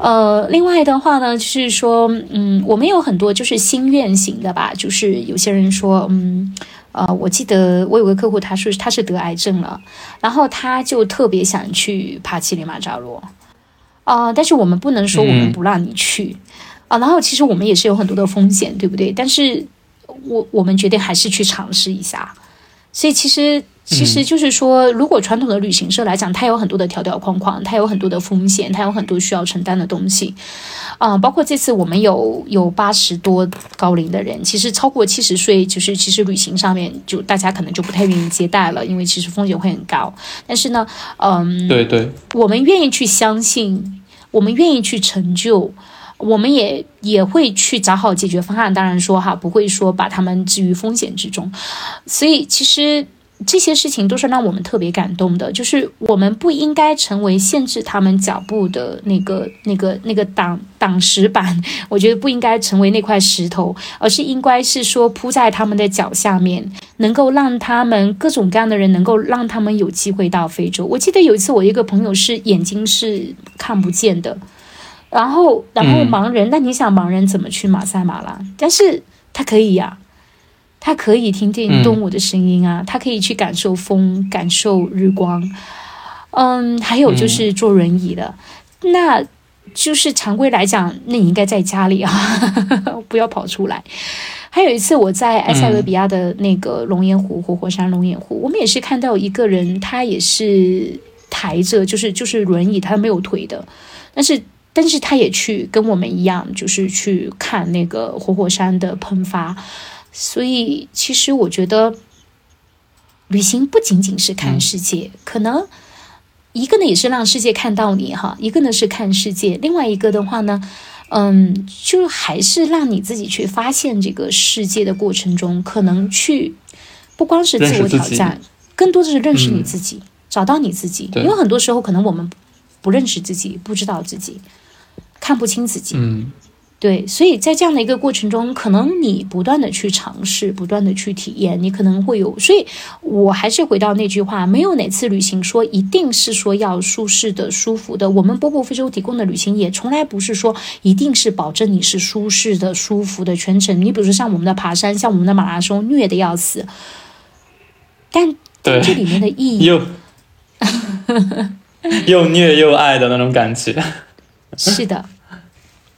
Speaker 1: 呃，另外的话呢，就是说，嗯，我们有很多就是心愿型的吧，就是有些人说，嗯，呃，我记得我有个客户，他是他是得癌症了，然后他就特别想去爬乞力马扎罗，啊、但是我们不能说我们不让你去，啊、然后其实我们也是有很多的风险，对不对？但是我我们决定还是去尝试一下，所以其实其实就是说，如果传统的旅行社来讲，它有很多的条条框框，它有很多的风险，它有很多需要承担的东西，啊、包括这次我们有有八十多高龄的人，其实超过七十岁，就是其实旅行上面就大家可能就不太愿意接待了，因为其实风险会很高。但是呢，嗯，
Speaker 3: 对对，
Speaker 1: 我们愿意去相信，我们愿意去成就，我们也也会去找好解决方案。当然说哈，不会说把他们置于风险之中。所以其实这些事情都是让我们特别感动的，就是我们不应该成为限制他们脚步的那个、那个、那个挡挡石板。我觉得不应该成为那块石头，而是应该是说铺在他们的脚下面，能够让他们各种各样的人能够让他们有机会到非洲。我记得有一次，我一个朋友是眼睛是看不见的，然后然后
Speaker 3: 嗯
Speaker 1: 盲人，那你想盲人怎么去马赛马拉？但是他可以呀、他可以听见动物的声音啊，他可以去感受风，感受日光，嗯，还有就是坐轮椅的，那就是常规来讲，那你应该在家里啊，不要跑出来。还有一次，我在埃塞俄比亚的那个龙岩湖活火山龙岩湖，我们也是看到一个人，他也是抬着，就是就是轮椅，他没有腿的，但是但是他也去跟我们一样，就是去看那个活火山的喷发。所以，其实我觉得，旅行不仅仅是看世界，可能一个呢也是让世界看到你哈，一个呢是看世界，另外一个的话呢，嗯，就还是让你自己去发现这个世界的过程中，可能去不光是自我挑战，更多的是认识你自己，找到你自己。因为很多时候可能我们不认识自己，不知道自己，看不清自己。
Speaker 3: 嗯。
Speaker 1: 对，所以在这样的一个过程中，可能你不断的去尝试，不断的去体验，你可能会有。所以我还是回到那句话，没有哪次旅行说一定是说要舒适的、舒服的。我们波波非洲提供的旅行也从来不是说一定是保证你是舒适的、舒服的全程。你比如说像我们的爬山，像我们的马拉松，虐的要死，但但这里面的意义。
Speaker 3: 又虐又爱的那种感觉。
Speaker 1: 是的，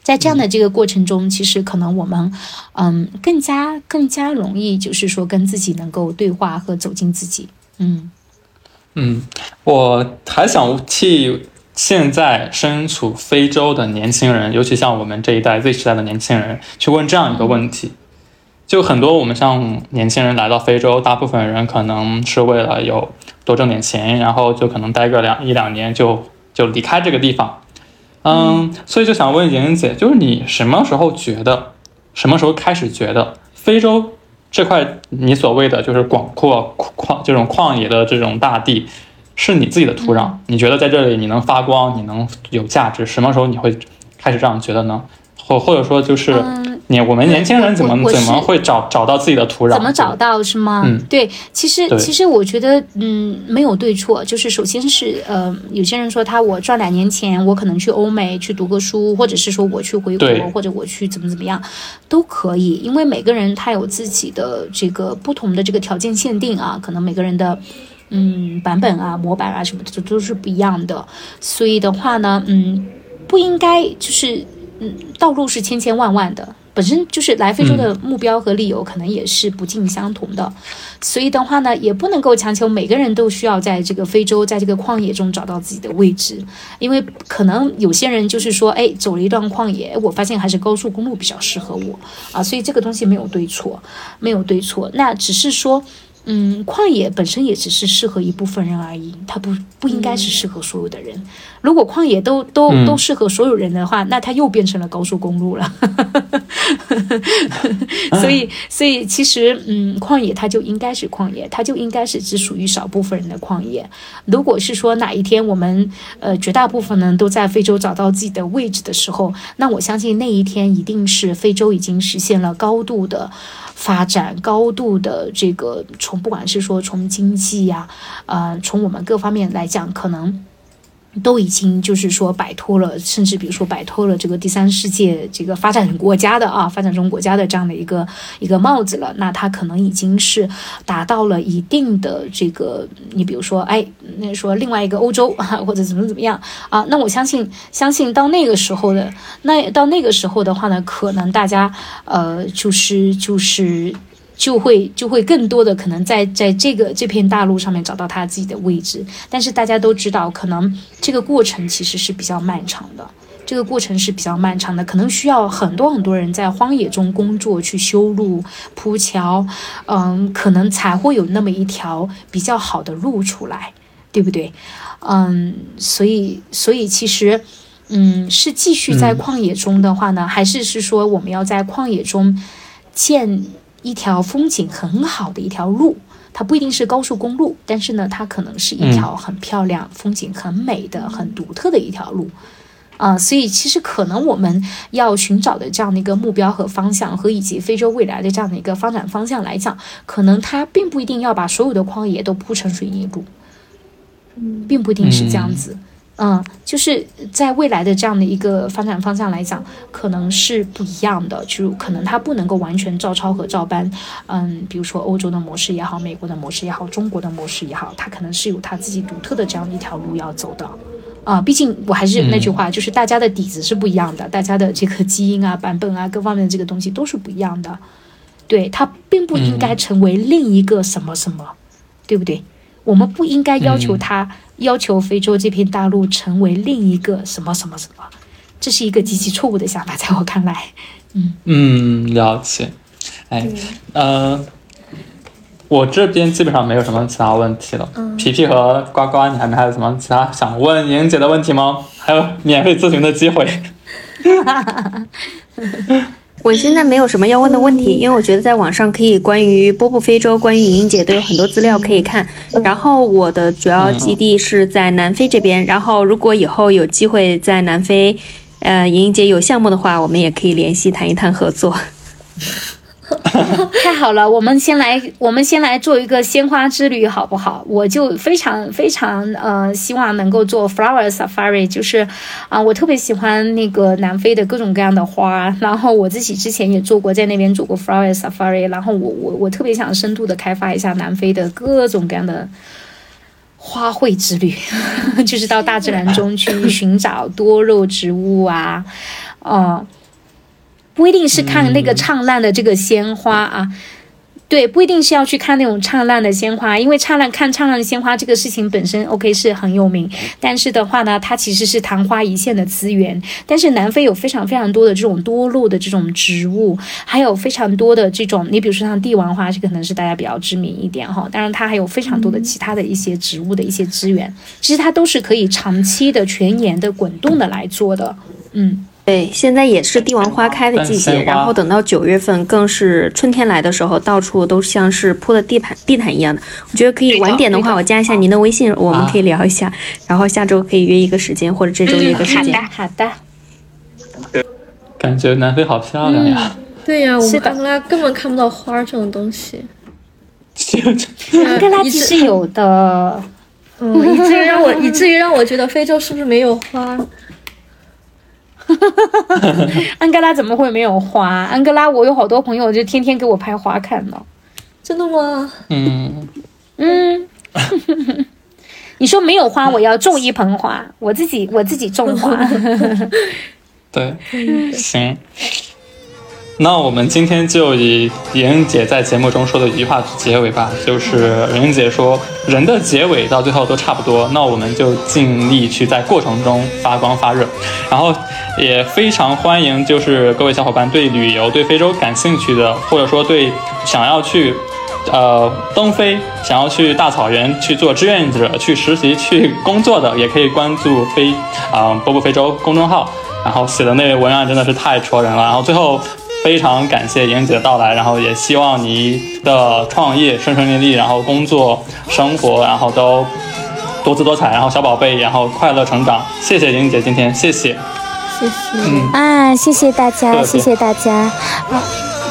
Speaker 1: 在这样的这个过程中，其实可能我们，嗯，更加更加容易，就是说跟自己能够对话和走进自己。嗯
Speaker 3: 嗯，我还想替现在身处非洲的年轻人，尤其像我们这一代 Z 时代的年轻人，去问这样一个问题。就很多我们像年轻人来到非洲，大部分人可能是为了有多挣点钱，然后就可能待个两一两年就就离开这个地方。嗯，所以就想问莹莹姐，就是你什么时候觉得，什么时候开始觉得非洲这块你所谓的就是广阔旷这种旷野的这种大地，是你自己的土壤？你觉得在这里你能发光，你能有价值？什么时候你会开始这样觉得呢？或或者说就是。你我们年轻人怎么怎么会找找到自己的土壤？
Speaker 1: 怎么找到是吗？
Speaker 3: 嗯，
Speaker 1: 对，其实其实我觉得，嗯，没有对错，就是首先是呃，有些人说他我赚两年钱，我可能去欧美去读个书，或者是说我去回国，或者我去怎么怎么样，都可以，因为每个人他有自己的这个不同的这个条件限定啊，可能每个人的嗯版本啊模板啊什么的都都是不一样的，所以的话呢，嗯，不应该就是嗯，道路是千千万万的。本身就是来非洲的目标和理由可能也是不尽相同的，所以的话呢，也不能够强求每个人都需要在这个非洲，在这个旷野中找到自己的位置，因为可能有些人就是说，哎，走了一段旷野，我发现还是高速公路比较适合我啊，所以这个东西没有对错，没有对错，那只是说。嗯，旷野本身也只是适合一部分人而已，它不不应该是适合所有的人。如果旷野都都都适合所有人的话，那它又变成了高速公路了。所以，所以其实，嗯，旷野它就应该是旷野，它就应该是只属于少部分人的旷野。如果是说哪一天我们呃绝大部分人都在非洲找到自己的位置的时候，那我相信那一天一定是非洲已经实现了高度的。发展高度的这个，从不管是说从经济呀，呃，从我们各方面来讲，可能。都已经就是说摆脱了，甚至比如说摆脱了这个第三世界这个发展国家的啊，发展中国家的这样的一个一个帽子了。那它可能已经是达到了一定的这个，你比如说，哎，那说另外一个欧洲啊，或者怎么怎么样啊？那我相信，相信到那个时候的，那到那个时候的话呢，可能大家呃，就是就是。就会就会更多的可能在在这个这片大陆上面找到他自己的位置，但是大家都知道，可能这个过程其实是比较漫长的，这个过程是比较漫长的，可能需要很多很多人在荒野中工作去修路铺桥，嗯，可能才会有那么一条比较好的路出来，对不对？嗯，所以所以其实，嗯，是继续在旷野中的话呢，还是是说我们要在旷野中建？一条风景很好的一条路，它不一定是高速公路，但是呢，它可能是一条很漂亮、风景很美的、很独特的一条路，啊，所以其实可能我们要寻找的这样的一个目标和方向，和以及非洲未来的这样的一个发展方向来讲，可能它并不一定要把所有的旷野都铺成水泥路，并不一定是这样子。嗯，就是在未来的这样的一个发展方向来讲，可能是不一样的，就可能它不能够完全照抄和照搬。嗯，比如说欧洲的模式也好，美国的模式也好，中国的模式也好，它可能是有它自己独特的这样一条路要走的。啊，毕竟我还是那句话，就是大家的底子是不一样的，大家的这个基因啊、版本啊各方面的这个东西都是不一样的。对，它并不应该成为另一个什么什么，对不对？我们不应该要求他。要求非洲这片大陆成为另一个什么什么什么，这是一个极其错误的想法，在我看来，嗯
Speaker 3: 嗯，了解。哎，呃，我这边基本上没有什么其他问题了。皮皮和呱呱，你还没还有什么其他想问莹姐的问题吗？还有免费咨询的机会。
Speaker 2: 我现在没有什么要问的问题，因为我觉得在网上可以关于波布非洲、关于莹莹姐都有很多资料可以看。然后我的主要基地是在南非这边，然后如果以后有机会在南非，呃，莹莹姐有项目的话，我们也可以联系谈一谈合作。
Speaker 1: 太好了，我们先来，我们先来做一个鲜花之旅，好不好？我就非常非常呃，希望能够做 flower safari，就是啊，我特别喜欢那个南非的各种各样的花，然后我自己之前也做过，在那边做过 flower safari，然后我我我特别想深度的开发一下南非的各种各样的。花卉之旅，就是到大自然中去寻找多肉植物啊，哦，不一定是看那个灿烂的这个鲜花啊。对，不一定是要去看那种灿烂的鲜花，因为灿烂看灿烂的鲜花这个事情本身 OK 是很有名，但是的话呢，它其实是昙花一现的资源。但是南非有非常非常多的这种多肉的这种植物，还有非常多的这种，你比如说像帝王花，这个可能是大家比较知名一点哈。当然，它还有非常多的其他的一些植物的一些资源，其实它都是可以长期的、全年的滚动的来做的，嗯。
Speaker 2: 对，现在也是帝王花开的季节，然后等到九月份更是春天来的时候，到处都像是铺的地毯地毯一样的。我觉得可以晚点的话，我加一下您的微信，我们可以聊一下，然后下周可以约一个时间，或者这周约一个时间。
Speaker 1: 好的，好
Speaker 3: 的。感觉南非好漂亮呀！
Speaker 4: 对呀，我们安哥拉根本看不到花这种东西。
Speaker 1: 安哥拉其实有的，
Speaker 4: 嗯，以至于让我以至于让我觉得非洲是不是没有花？
Speaker 1: 安哥拉怎么会没有花？安哥拉，我有好多朋友就天天给我拍花看呢。
Speaker 4: 真的吗？
Speaker 3: 嗯
Speaker 1: 嗯。你说没有花，我要种一盆花，我自己我自己种花。
Speaker 3: 对，行。那我们今天就以莹莹姐在节目中说的一句话结尾吧，就是莹莹姐说，人的结尾到最后都差不多，那我们就尽力去在过程中发光发热，然后也非常欢迎，就是各位小伙伴对旅游、对非洲感兴趣的，或者说对想要去，呃，登飞，想要去大草原去做志愿者、去实习、去工作的，也可以关注非啊波波非洲公众号，然后写的那文案真的是太戳人了，然后最后。非常感谢莹姐的到来，然后也希望你的创业顺顺利利，然后工作生活然后都多姿多彩，然后小宝贝然后快乐成长。谢谢莹姐今天，谢谢，
Speaker 4: 谢谢，嗯
Speaker 1: 啊，谢谢大家，谢谢大家。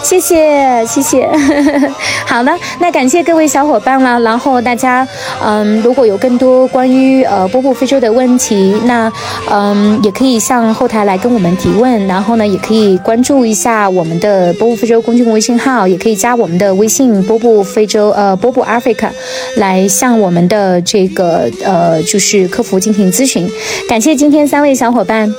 Speaker 1: 谢谢谢谢，好的，那感谢各位小伙伴了。然后大家，嗯，如果有更多关于呃波波非洲的问题，那嗯也可以向后台来跟我们提问。然后呢，也可以关注一下我们的波波非洲公众微信号，也可以加我们的微信波波非洲呃波波 Africa 来向我们的这个呃就是客服进行咨询。感谢今天三位小伙伴。